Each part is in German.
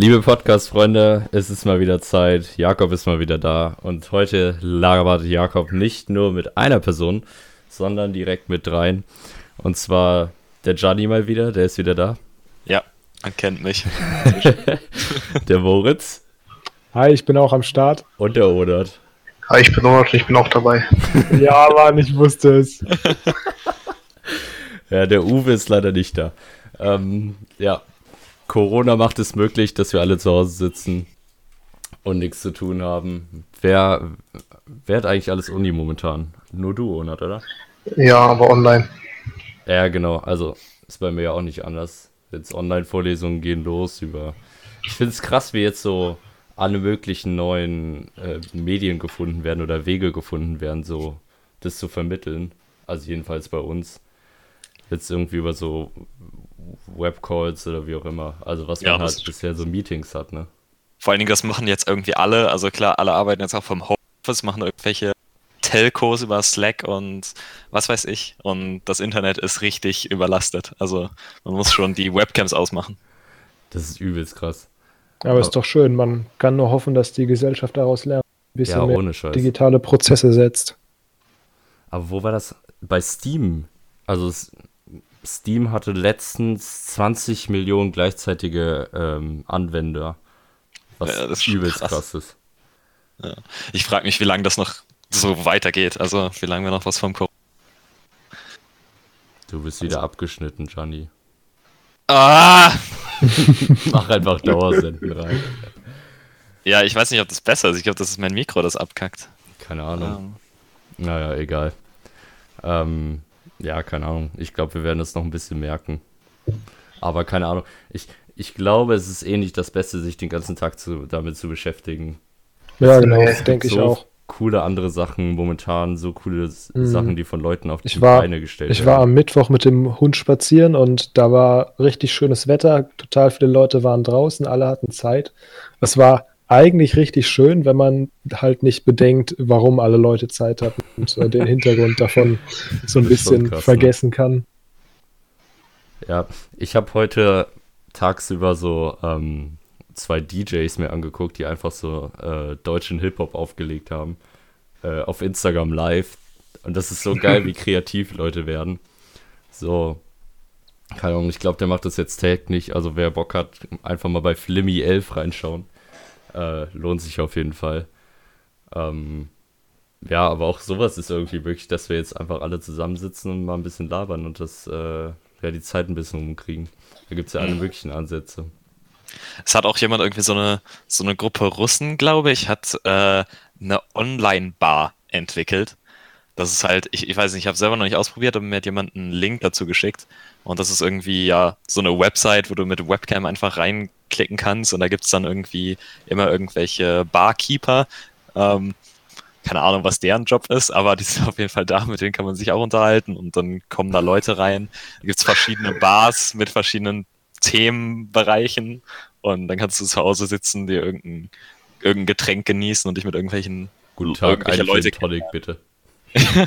Liebe Podcast-Freunde, es ist mal wieder Zeit. Jakob ist mal wieder da. Und heute labert Jakob nicht nur mit einer Person, sondern direkt mit dreien. Und zwar der Gianni mal wieder, der ist wieder da. Ja, man kennt mich. der Moritz. Hi, ich bin auch am Start. Und der Odert. Hi, ich bin Odert, ich bin auch dabei. ja, Mann, ich wusste es. ja, der Uwe ist leider nicht da. Ähm, ja, Corona macht es möglich, dass wir alle zu Hause sitzen und nichts zu tun haben. Wer, wer hat eigentlich alles Uni momentan? Nur du, Onat, oder? Ja, aber online. Ja, genau. Also ist bei mir ja auch nicht anders. Jetzt Online-Vorlesungen gehen los über. Ich finde es krass, wie jetzt so alle möglichen neuen äh, Medien gefunden werden oder Wege gefunden werden, so das zu vermitteln. Also jedenfalls bei uns. Jetzt irgendwie über so Webcalls oder wie auch immer. Also was ja, man halt bisher so Meetings hat, ne? Vor allen Dingen, das machen jetzt irgendwie alle. Also klar, alle arbeiten jetzt auch vom Homeoffice, machen irgendwelche Telcos über Slack und was weiß ich. Und das Internet ist richtig überlastet. Also man muss schon die Webcams ausmachen. Das ist übelst krass. Aber, Aber ist doch schön. Man kann nur hoffen, dass die Gesellschaft daraus lernt. Ein bisschen ja, mehr Scheiß. digitale Prozesse setzt. Aber wo war das? Bei Steam. Also Steam hatte letztens 20 Millionen gleichzeitige ähm, Anwender. Was ja, das übelst krass. krass ist. Ja. Ich frage mich, wie lange das noch so weitergeht. Also, wie lange wir noch was vom Corona. Du bist wieder also. abgeschnitten, Gianni. Ah! Mach einfach Dauersenden rein. Ja, ich weiß nicht, ob das besser ist. Ich glaube, das ist mein Mikro, das abkackt. Keine Ahnung. Um. Naja, egal. Ähm, ja, keine Ahnung. Ich glaube, wir werden es noch ein bisschen merken. Aber keine Ahnung. Ich, ich glaube, es ist eh nicht das Beste, sich den ganzen Tag zu, damit zu beschäftigen. Ja, genau, das denke so ich auch. Coole andere Sachen momentan, so coole mhm. Sachen, die von Leuten auf die war, Beine gestellt ich werden. Ich war am Mittwoch mit dem Hund spazieren und da war richtig schönes Wetter. Total viele Leute waren draußen, alle hatten Zeit. Es war eigentlich richtig schön, wenn man halt nicht bedenkt, warum alle Leute Zeit hatten und äh, den Hintergrund davon so ein bisschen krass, ne? vergessen ne? kann. Ja, ich habe heute tagsüber so ähm, zwei DJs mir angeguckt, die einfach so äh, deutschen Hip-Hop aufgelegt haben. Äh, auf Instagram live. Und das ist so geil, wie kreativ Leute werden. So, keine Ahnung, ich glaube, der macht das jetzt täglich. Also wer Bock hat, einfach mal bei Flimmy 11 reinschauen. Äh, lohnt sich auf jeden Fall. Ähm, ja, aber auch sowas ist irgendwie wirklich, dass wir jetzt einfach alle zusammensitzen und mal ein bisschen labern und das, äh, ja, die Zeit ein bisschen umkriegen. Da gibt es ja alle mhm. möglichen Ansätze. Es hat auch jemand irgendwie so eine, so eine Gruppe Russen, glaube ich, hat äh, eine Online-Bar entwickelt. Das ist halt, ich, ich weiß nicht, ich habe selber noch nicht ausprobiert, aber mir hat jemand einen Link dazu geschickt. Und das ist irgendwie ja so eine Website, wo du mit Webcam einfach reinklicken kannst und da gibt es dann irgendwie immer irgendwelche Barkeeper. Ähm, keine Ahnung, was deren Job ist, aber die sind auf jeden Fall da, mit denen kann man sich auch unterhalten und dann kommen da Leute rein. Da gibt es verschiedene Bars mit verschiedenen Themenbereichen und dann kannst du zu Hause sitzen, dir irgendein, irgendein Getränk genießen und dich mit irgendwelchen Guten Tag, irgendwelche Leute Tonic, bitte ja,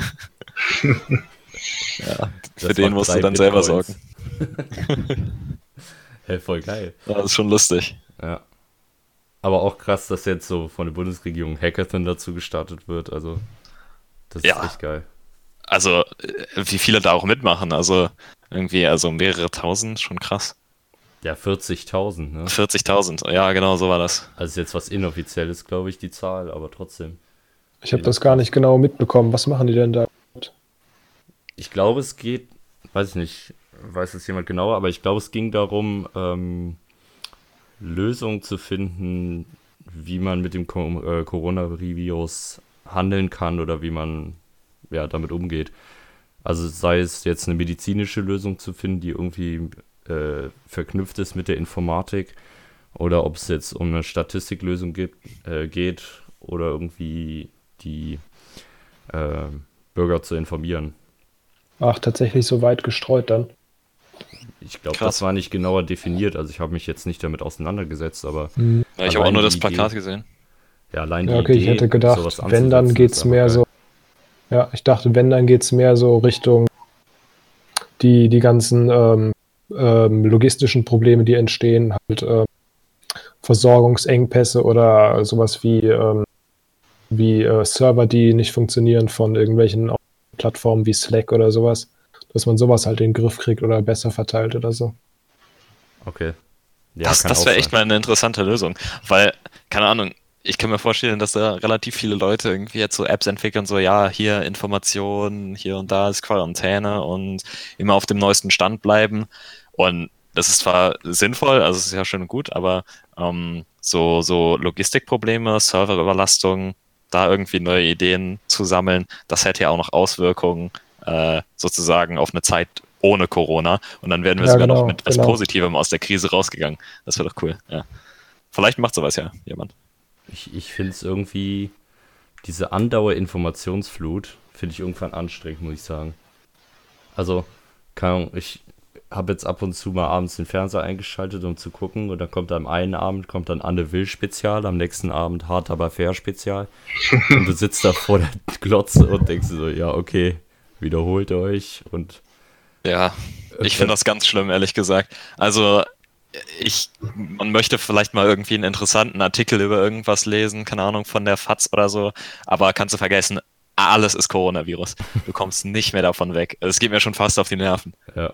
für den musst du dann selber sorgen. hey, voll geil. Das ist schon lustig. Ja. Aber auch krass, dass jetzt so von der Bundesregierung Hackathon dazu gestartet wird. Also, das ja. ist echt geil. Also, äh, wie viele da auch mitmachen. Also, irgendwie, also mehrere tausend, schon krass. Ja, 40.000, ne? 40.000, ja, genau, so war das. Also, jetzt was inoffizielles, glaube ich, die Zahl, aber trotzdem. Ich habe das gar nicht genau mitbekommen. Was machen die denn da? Ich glaube, es geht, weiß ich nicht, weiß es jemand genauer, aber ich glaube, es ging darum, ähm, Lösungen zu finden, wie man mit dem äh, Coronavirus handeln kann oder wie man ja, damit umgeht. Also sei es jetzt eine medizinische Lösung zu finden, die irgendwie äh, verknüpft ist mit der Informatik, oder ob es jetzt um eine Statistiklösung gibt, äh, geht oder irgendwie die äh, Bürger zu informieren. Ach, tatsächlich so weit gestreut dann. Ich glaube, das war nicht genauer definiert. Also ich habe mich jetzt nicht damit auseinandergesetzt, aber. Mhm. Ja, ich habe auch nur das Plakat Idee, gesehen. Ja, allein ja, okay, Idee, ich hätte gedacht, wenn dann geht es mehr geil. so. Ja, ich dachte, wenn dann geht es mehr so Richtung die, die ganzen ähm, ähm, logistischen Probleme, die entstehen, halt ähm, Versorgungsengpässe oder sowas wie, ähm, wie äh, Server, die nicht funktionieren von irgendwelchen Plattformen wie Slack oder sowas, dass man sowas halt in den Griff kriegt oder besser verteilt oder so. Okay. Ja, das das wäre echt mal eine interessante Lösung, weil, keine Ahnung, ich kann mir vorstellen, dass da relativ viele Leute irgendwie jetzt so Apps entwickeln, so ja, hier Informationen, hier und da ist Quarantäne und immer auf dem neuesten Stand bleiben. Und das ist zwar sinnvoll, also es ist ja schön und gut, aber ähm, so, so Logistikprobleme, Serverüberlastung, da irgendwie neue Ideen zu sammeln, das hätte ja auch noch Auswirkungen äh, sozusagen auf eine Zeit ohne Corona. Und dann werden wir ja, sogar genau, noch mit etwas genau. Positivem aus der Krise rausgegangen. Das wäre doch cool, ja. Vielleicht macht sowas ja jemand. Ich, ich finde es irgendwie, diese Andauer-Informationsflut finde ich irgendwann anstrengend, muss ich sagen. Also, keine Ahnung, ich habe jetzt ab und zu mal abends den Fernseher eingeschaltet, um zu gucken. Und dann kommt am einen Abend kommt dann Anne Will Spezial, am nächsten Abend Hart aber fair Spezial. und du sitzt da vor der Glotze und denkst so, ja, okay, wiederholt euch und. Ja, ich finde das ganz schlimm, ehrlich gesagt. Also, ich, man möchte vielleicht mal irgendwie einen interessanten Artikel über irgendwas lesen, keine Ahnung, von der FAZ oder so, aber kannst du vergessen, alles ist Coronavirus. Du kommst nicht mehr davon weg. Es geht mir schon fast auf die Nerven. Ja.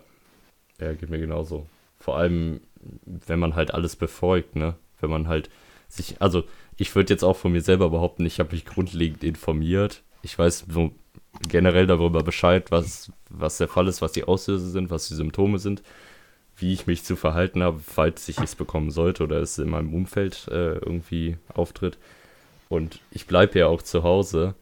Ja, geht mir genauso. Vor allem, wenn man halt alles befolgt, ne? Wenn man halt sich, also ich würde jetzt auch von mir selber behaupten, ich habe mich grundlegend informiert. Ich weiß so generell darüber Bescheid, was, was der Fall ist, was die Auslöser sind, was die Symptome sind wie ich mich zu verhalten habe, falls ich es bekommen sollte oder es in meinem Umfeld äh, irgendwie auftritt. Und ich bleibe ja auch zu Hause,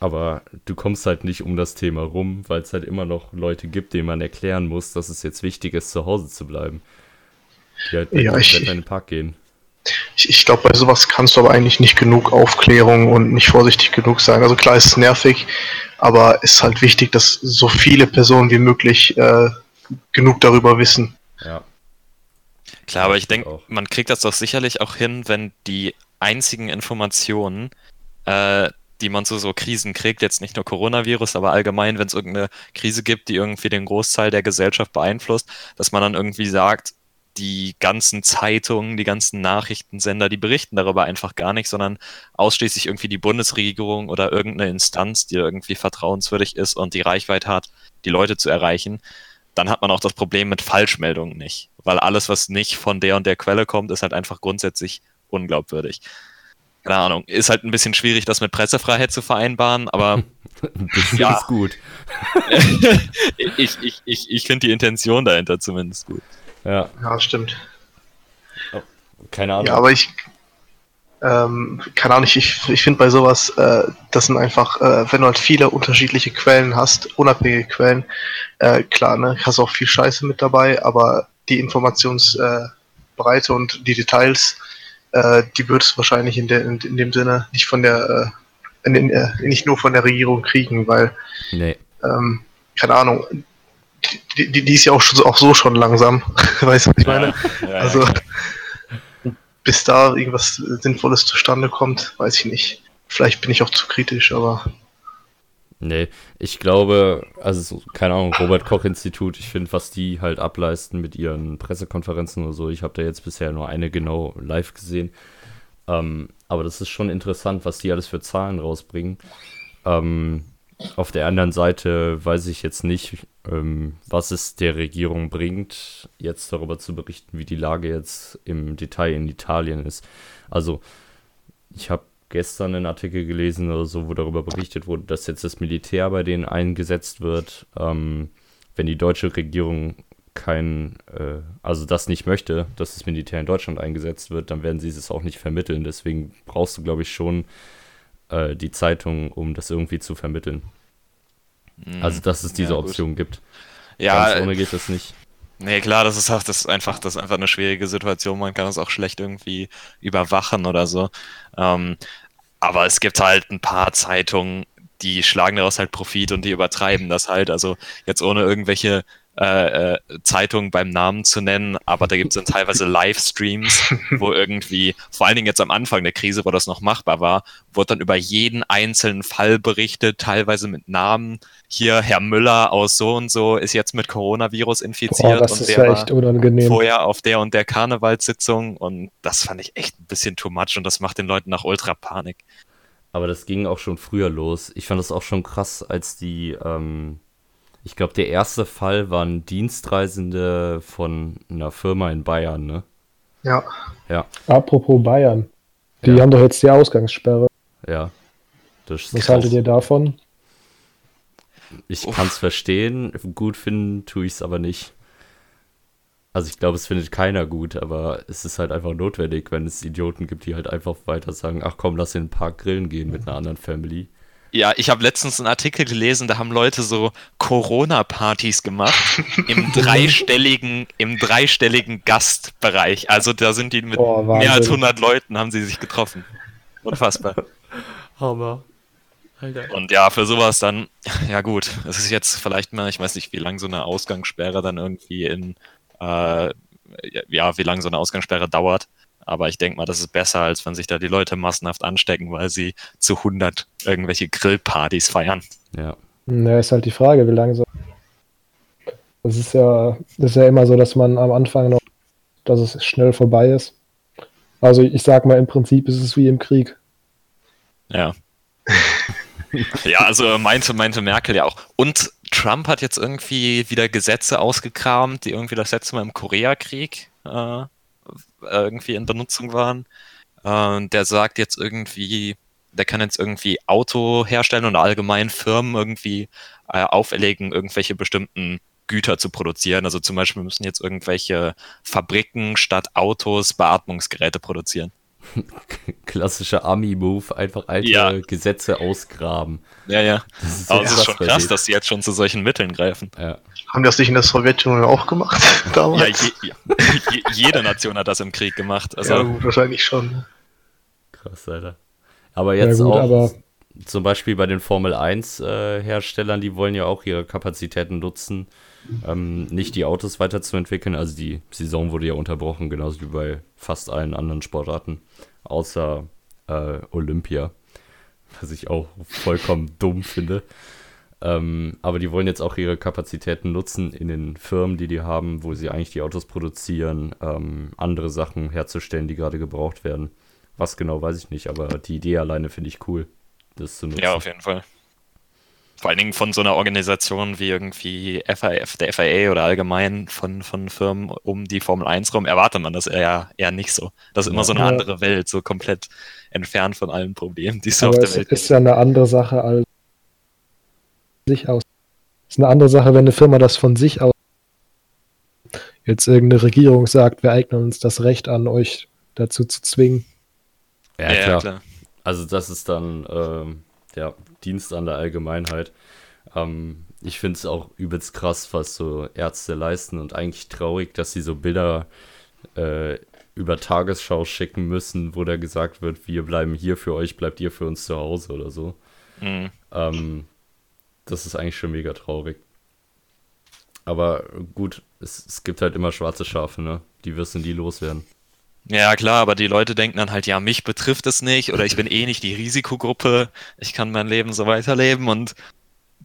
aber du kommst halt nicht um das Thema rum, weil es halt immer noch Leute gibt, denen man erklären muss, dass es jetzt wichtig ist, zu Hause zu bleiben. Die halt ja, ich, in den Park gehen. Ich, ich glaube, bei sowas kannst du aber eigentlich nicht genug Aufklärung und nicht vorsichtig genug sein. Also klar ist es nervig, aber es ist halt wichtig, dass so viele Personen wie möglich äh, genug darüber wissen. Ja. Klar, aber ich denke, man kriegt das doch sicherlich auch hin, wenn die einzigen Informationen, äh, die man zu so Krisen kriegt, jetzt nicht nur Coronavirus, aber allgemein, wenn es irgendeine Krise gibt, die irgendwie den Großteil der Gesellschaft beeinflusst, dass man dann irgendwie sagt, die ganzen Zeitungen, die ganzen Nachrichtensender, die berichten darüber einfach gar nicht, sondern ausschließlich irgendwie die Bundesregierung oder irgendeine Instanz, die irgendwie vertrauenswürdig ist und die Reichweite hat, die Leute zu erreichen dann hat man auch das Problem mit Falschmeldungen nicht. Weil alles, was nicht von der und der Quelle kommt, ist halt einfach grundsätzlich unglaubwürdig. Keine Ahnung, ist halt ein bisschen schwierig, das mit Pressefreiheit zu vereinbaren, aber das ja. ist gut. ich ich, ich, ich finde die Intention dahinter zumindest gut. Ja, ja stimmt. Oh, keine Ahnung. Ja, aber ich, ähm, keine Ahnung, ich, ich finde bei sowas, äh, das sind einfach, äh, wenn du halt viele unterschiedliche Quellen hast, unabhängige Quellen, äh, klar, ne, hast auch viel Scheiße mit dabei, aber die Informationsbreite und die Details, äh, die würdest du wahrscheinlich in, der, in, in, dem Sinne nicht von der, äh, in, äh, nicht nur von der Regierung kriegen, weil, nee. ähm, keine Ahnung, die, die, die ist ja auch, schon, auch so schon langsam, weißt du, was ich meine? Ja, ja, also, ja bis da irgendwas Sinnvolles zustande kommt, weiß ich nicht. Vielleicht bin ich auch zu kritisch, aber. Nee, ich glaube, also keine Ahnung, Robert Koch Institut, ich finde, was die halt ableisten mit ihren Pressekonferenzen oder so, ich habe da jetzt bisher nur eine genau live gesehen. Ähm, aber das ist schon interessant, was die alles für Zahlen rausbringen. Ähm, auf der anderen Seite weiß ich jetzt nicht, ähm, was es der Regierung bringt, jetzt darüber zu berichten, wie die Lage jetzt im Detail in Italien ist. Also, ich habe gestern einen Artikel gelesen oder so, wo darüber berichtet wurde, dass jetzt das Militär bei denen eingesetzt wird, ähm, wenn die deutsche Regierung kein, äh, also das nicht möchte, dass das Militär in Deutschland eingesetzt wird, dann werden sie es auch nicht vermitteln. Deswegen brauchst du, glaube ich, schon äh, die Zeitung, um das irgendwie zu vermitteln. Mhm. Also, dass es diese ja, Option gibt. Ja, Ganz ohne geht das nicht. Nee, klar, das ist, das ist einfach, das ist einfach eine schwierige Situation. Man kann das auch schlecht irgendwie überwachen oder so. Ähm, aber es gibt halt ein paar Zeitungen, die schlagen daraus halt Profit und die übertreiben das halt. Also jetzt ohne irgendwelche äh, äh, Zeitungen beim Namen zu nennen, aber da gibt es dann teilweise Livestreams, wo irgendwie, vor allen Dingen jetzt am Anfang der Krise, wo das noch machbar war, wurde dann über jeden einzelnen Fall berichtet, teilweise mit Namen. Hier, Herr Müller aus so und so ist jetzt mit Coronavirus infiziert Boah, das und ist der ja war echt unangenehm. vorher auf der und der Karnevalssitzung und das fand ich echt ein bisschen too much und das macht den Leuten nach Ultra Panik. Aber das ging auch schon früher los. Ich fand das auch schon krass, als die, ähm, ich glaube, der erste Fall waren Dienstreisende von einer Firma in Bayern, ne? Ja. Ja, Apropos Bayern. Die Ja. haben doch jetzt die Ausgangssperre. ja. Das ist Was haltet ihr davon? Ich kann es verstehen, gut finden tue ich es aber nicht. Also ich glaube, es findet keiner gut, aber es ist halt einfach notwendig, wenn es Idioten gibt, die halt einfach weiter sagen, ach komm, lass in den Park grillen gehen mit einer anderen Family. Ja, ich habe letztens einen Artikel gelesen, da haben Leute so Corona-Partys gemacht im dreistelligen, im dreistelligen Gastbereich. Also da sind die mit Boah, mehr als Wahnsinn. 100 Leuten haben sie sich getroffen. Unfassbar. Hammer. Alter. Und ja, für sowas dann, ja gut, es ist jetzt vielleicht mal, ich weiß nicht, wie lange so eine Ausgangssperre dann irgendwie in, äh, ja, wie lange so eine Ausgangssperre dauert. Aber ich denke mal, das ist besser, als wenn sich da die Leute massenhaft anstecken, weil sie zu 100 irgendwelche Grillpartys feiern. Ja. Na, ist halt die Frage, wie lange so. Das ist ja, das ist ja immer so, dass man am Anfang noch, dass es schnell vorbei ist. Also ich sag mal, im Prinzip ist es wie im Krieg. Ja. ja, also meinte, meinte Merkel ja auch. Und Trump hat jetzt irgendwie wieder Gesetze ausgekramt, die irgendwie das letzte Mal im Koreakrieg äh, irgendwie in Benutzung waren. Äh, der sagt jetzt irgendwie, der kann jetzt irgendwie Auto herstellen und allgemein Firmen irgendwie äh, auferlegen, irgendwelche bestimmten Güter zu produzieren. Also zum Beispiel müssen jetzt irgendwelche Fabriken statt Autos Beatmungsgeräte produzieren. Klassischer Army-Move, einfach alte Ja. Gesetze ausgraben. Ja, ja. Das ist Aber es ist schon krass, dass sie jetzt schon zu solchen Mitteln greifen. Ja. Haben die das nicht in der Sowjetunion auch gemacht? Ja, damals? je, je, jede Nation hat das im Krieg gemacht. Also, Ja, gut, wahrscheinlich schon. Krass, Alter. Aber jetzt ja gut, auch aber zum Beispiel bei den Formel 1 äh, Herstellern, die wollen ja auch ihre Kapazitäten nutzen, ähm, nicht die Autos weiterzuentwickeln. Also die Saison wurde ja unterbrochen, genauso wie bei fast allen anderen Sportarten, außer äh, Olympia, was ich auch vollkommen dumm finde. Ähm, aber die wollen jetzt auch ihre Kapazitäten nutzen in den Firmen, die die haben, wo sie eigentlich die Autos produzieren, ähm, andere Sachen herzustellen, die gerade gebraucht werden. Was genau, weiß ich nicht, aber die Idee alleine finde ich cool, das zu nutzen. ja, auf jeden Fall. Vor allen Dingen von so einer Organisation wie irgendwie FIF, der FIA oder allgemein von, von Firmen um die Formel 1 rum erwartet man das eher, eher nicht so. Das ist immer so eine andere Welt, so komplett entfernt von allen Problemen, die es so auf der es Welt ist ja eine andere Sache als sich aus. Es ist eine andere Sache, wenn eine Firma das von sich aus jetzt irgendeine Regierung sagt, wir eignen uns das Recht an, euch dazu zu zwingen. Ja, klar. Also das ist dann ähm, der Dienst an der Allgemeinheit. Ähm, ich finde es auch übelst krass, was so Ärzte leisten und eigentlich traurig, dass sie so Bilder äh, über Tagesschau schicken müssen, wo da gesagt wird, wir bleiben hier für euch, bleibt ihr für uns zu Hause oder so. Mhm. Ähm, das ist eigentlich schon mega traurig. Aber gut, es, es gibt halt immer schwarze Schafe, ne? Die wirst du nie loswerden. Ja, klar, aber die Leute denken dann halt, ja, mich betrifft es nicht oder ich bin eh nicht die Risikogruppe, ich kann mein Leben so weiterleben und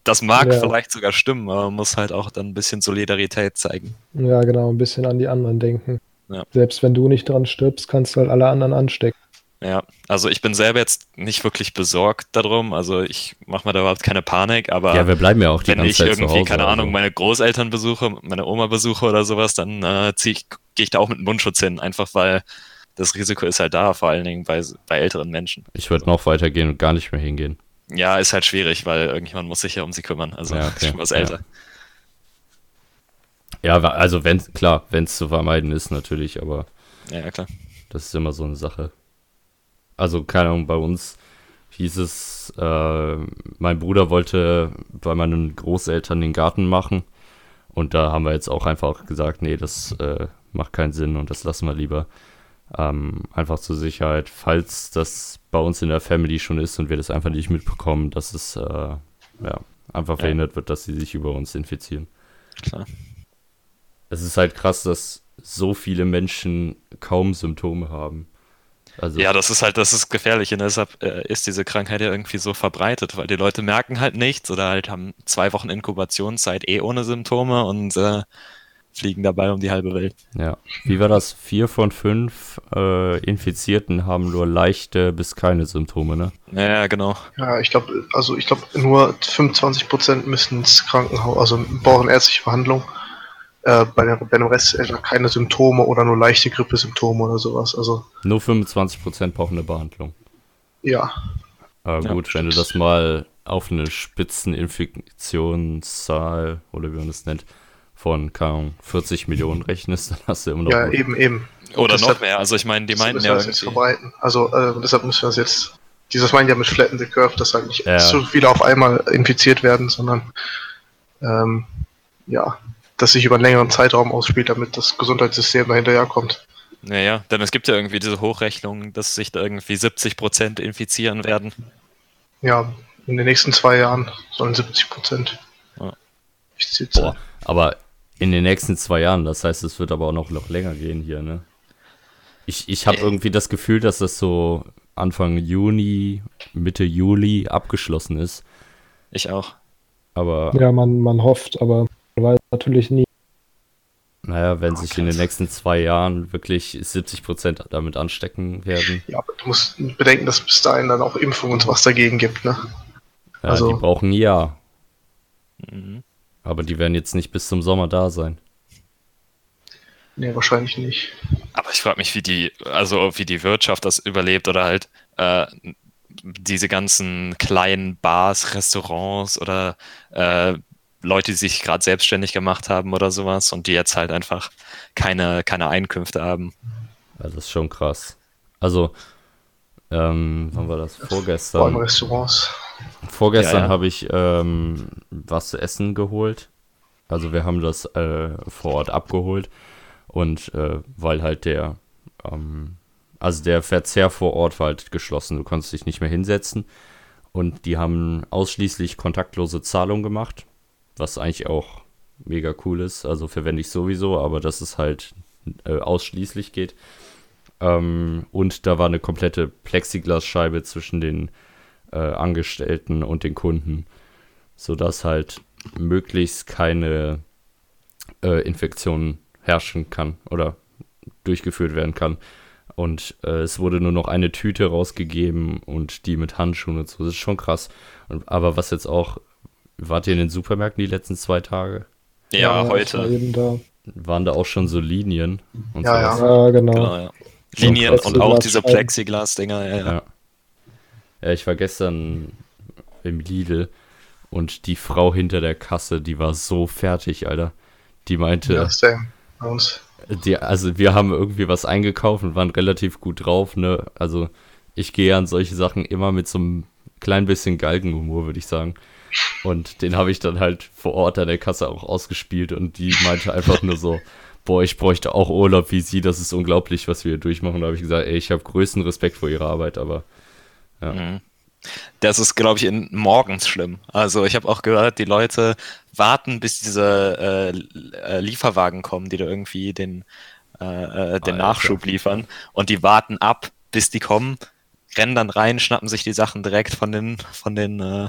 das mag Ja. vielleicht sogar stimmen, aber man muss halt auch dann ein bisschen Solidarität zeigen. Ja, genau, ein bisschen an die anderen denken. Ja. Selbst wenn du nicht dran stirbst, kannst du halt alle anderen anstecken. Ja, also ich bin selber jetzt nicht wirklich besorgt darum, also ich mache mir da überhaupt keine Panik, aber Ja, wir bleiben ja auch die wenn ganze ich Zeit irgendwie, Hause. keine Ahnung, also. meine Großeltern besuche, meine Oma besuche oder sowas, dann äh, gehe ich da auch mit Mundschutz hin, einfach weil das Risiko ist halt da, vor allen Dingen bei, bei älteren Menschen. Ich würde noch weitergehen und gar nicht mehr hingehen. Ja, ist halt schwierig, weil irgendjemand muss sich ja um sie kümmern, also Ja, okay. schon was Ja. älter. Ja, wa- also wenn, klar, wenn es zu vermeiden ist, natürlich, aber Ja, ja, klar. das ist immer so eine Sache. Also, keine Ahnung, bei uns hieß es, äh, mein Bruder wollte bei meinen Großeltern den Garten machen. Und da haben wir jetzt auch einfach gesagt, nee, das äh, macht keinen Sinn und das lassen wir lieber. Ähm, einfach zur Sicherheit, falls das bei uns in der Family schon ist und wir das einfach nicht mitbekommen, dass es äh, ja, einfach Ja. verhindert wird, dass sie sich über uns infizieren. klar. es ist halt krass, dass so viele Menschen kaum Symptome haben. Also, Ja, das ist halt, das ist gefährlich und deshalb äh, ist diese Krankheit ja irgendwie so verbreitet, weil die Leute merken halt nichts oder halt haben zwei Wochen Inkubationszeit eh ohne Symptome und äh, fliegen dabei um die halbe Welt. ja. Wie war das? Vier von fünf äh, Infizierten haben nur leichte bis keine Symptome, ne? Ja, genau. Ja, ich glaube, also ich glaube, nur 25% müssen ins Krankenhaus, also brauchen ärztliche Behandlung. Äh, bei, der, bei dem Rest etwa keine Symptome oder nur leichte Grippesymptome oder sowas. Also Nur 25% brauchen eine Behandlung. ja, Aber Ja, gut, wenn du das mal auf eine Spitzeninfektionszahl oder wie man das nennt, von keine Ahnung, 40 Millionen rechnest, dann hast du immer noch. ja, gut. eben, eben. Oder Deshalb noch mehr. Also ich meine, die meinten wir ja das jetzt irgendwie. verbreiten. Also äh, deshalb müssen wir das jetzt, dieses meinen ja mit Flatten the Curve, dass halt nicht Ja. so viele auf einmal infiziert werden, sondern ähm, ja, dass sich über einen längeren Zeitraum ausspielt, damit das Gesundheitssystem da hinterherkommt. Naja, denn es gibt ja irgendwie diese Hochrechnung, dass sich da irgendwie 70% infizieren werden. Ja, in den nächsten zwei Jahren sollen 70 Prozent. Ja. Boah, aber in den nächsten zwei Jahren, das heißt, es wird aber auch noch, noch länger gehen hier, ne? Ich, ich habe Äh. irgendwie das Gefühl, dass das so Anfang Juni, Mitte Juli abgeschlossen ist. Ich auch. Aber Ja, man, man hofft, aber weiß natürlich nie. naja, wenn Oh, sich in den nächsten zwei Jahren wirklich 70% damit anstecken werden, Ja, aber du musst bedenken, dass bis dahin dann auch Impfungen und sowas dagegen gibt, ne? ja, Also- die brauchen ein Jahr. Mhm. Aber die werden jetzt nicht bis zum Sommer da sein. Nee, wahrscheinlich nicht. Aber ich frage mich, wie die, also wie die Wirtschaft das überlebt oder halt äh, diese ganzen kleinen Bars, Restaurants oder äh, Leute, die sich gerade selbstständig gemacht haben oder sowas und die jetzt halt einfach keine, keine Einkünfte haben. Ja, das ist schon krass. Also, ähm, wann war das? Vor allem Vorgestern. Restaurants. Vorgestern Ja, ja. habe ich ähm, was zu essen geholt. Also wir haben das äh, vor Ort abgeholt. Und äh, weil halt der, ähm, also der Verzehr vor Ort war halt geschlossen. Du konntest dich nicht mehr hinsetzen. Und die haben ausschließlich kontaktlose Zahlung gemacht. Was eigentlich auch mega cool ist. Also verwende ich sowieso, aber dass es halt äh, ausschließlich geht. Ähm, und da war eine komplette Plexiglasscheibe zwischen den äh, Angestellten und den Kunden, sodass halt möglichst keine äh, Infektion herrschen kann oder durchgeführt werden kann. Und äh, es wurde nur noch eine Tüte rausgegeben und die mit Handschuhen und so. Das ist schon krass. Und, aber was jetzt auch, wart ihr in den Supermärkten die letzten zwei Tage? Ja, war heute. Eben da. Waren da auch schon so Linien und Ja, sowas? Ja, genau. Genau, ja. So Linien und auch diese. Plexiglas-Dinger, ja, ja. Ja. Ja, ich war gestern im Lidl und die Frau hinter der Kasse, die war so fertig, Alter. Die meinte, Ja, same. Uns. die, also wir haben irgendwie was eingekauft und waren relativ gut drauf, ne? Also ich gehe an solche Sachen immer mit so einem klein bisschen Galgenhumor, würde ich sagen. Und den habe ich dann halt vor Ort an der Kasse auch ausgespielt und die meinte einfach nur so, boah, ich bräuchte auch Urlaub wie sie, das ist unglaublich, was wir hier durchmachen. Da habe ich gesagt, ey, ich habe größten Respekt vor ihrer Arbeit, aber Ja. Mhm. Das ist, glaube ich, in morgens schlimm. Also ich habe auch gehört, die Leute warten, bis diese äh, äh, Lieferwagen kommen, die da irgendwie den, äh, äh, den Alter. Nachschub liefern. Und die warten ab, bis die kommen, rennen dann rein, schnappen sich die Sachen direkt von den, von den äh,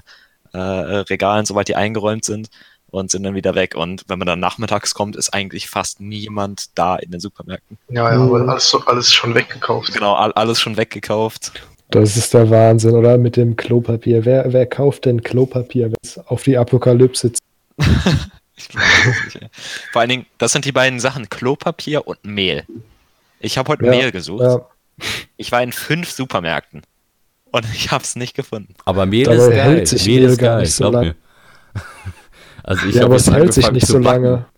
äh, Regalen, sobald die eingeräumt sind und sind dann wieder weg. Und wenn man dann nachmittags kommt, ist eigentlich fast niemand da in den Supermärkten. Ja, ja, Mhm. weil alles, so- alles schon weggekauft. Genau, all, alles schon weggekauft. Das ist der Wahnsinn, oder? Mit dem Klopapier. Wer, wer kauft denn Klopapier, wenn es auf die Apokalypse zieht? Ich glaub, das nicht, ey. Vor allen Dingen, das sind die beiden Sachen, Klopapier und Mehl. Ich habe heute Ja, Mehl gesucht. Ja, Ich war in fünf Supermärkten und ich habe es nicht gefunden. Aber Mehl Dabei ist geil. hält sich Mehl Mehl ist gar geil, nicht so glaub mir. Also ich ja aber es jetzt hält sich nicht so lange.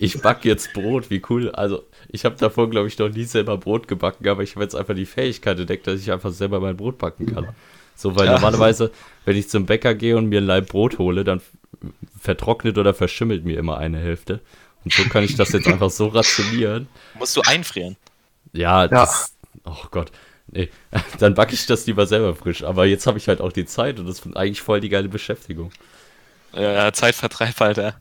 Ich back jetzt Brot, wie cool. Also ich habe davor, glaube ich, noch nie selber Brot gebacken, aber ich habe jetzt einfach die Fähigkeit entdeckt, dass ich einfach selber mein Brot backen kann. So, weil Ja. normalerweise, wenn ich zum Bäcker gehe und mir ein Laib Brot hole, dann vertrocknet oder verschimmelt mir immer eine Hälfte. Und so kann ich das jetzt einfach so rationieren. Musst du einfrieren. Ja, das. Oh Gott. Nee, dann backe ich das lieber selber frisch. Aber jetzt habe ich halt auch die Zeit und das ist eigentlich voll die geile Beschäftigung. Äh, Zeitvertreib, Alter.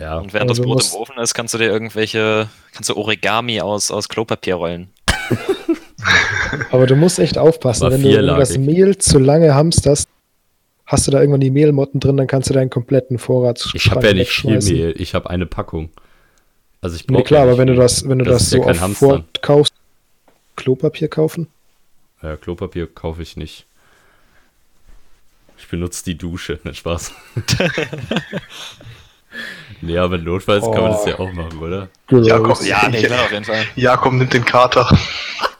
Ja, Und während Also das Brot musst- im Ofen ist, kannst du dir irgendwelche, kannst du Origami aus, aus Klopapier rollen. Aber du musst echt aufpassen, War wenn du das Mehl zu lange hamsterst, hast du da irgendwann die Mehlmotten drin, dann kannst du deinen kompletten Vorratsschrank ich habe ja nicht viel. Mehl, ich habe eine Packung. Also ich Nee, klar, ja aber wenn du das, wenn du Das das, ja so kein auf Hamstern. Fort kaufst, Klopapier kaufen? Ja, Klopapier kaufe ich nicht. Ich benutze die Dusche, ne Spaß. nee, aber notfalls kann man das Oh. ja auch machen, oder? Ja, Gross. komm. Ja, nee, klar, auf jeden Fall. Jakob nimmt den Kater.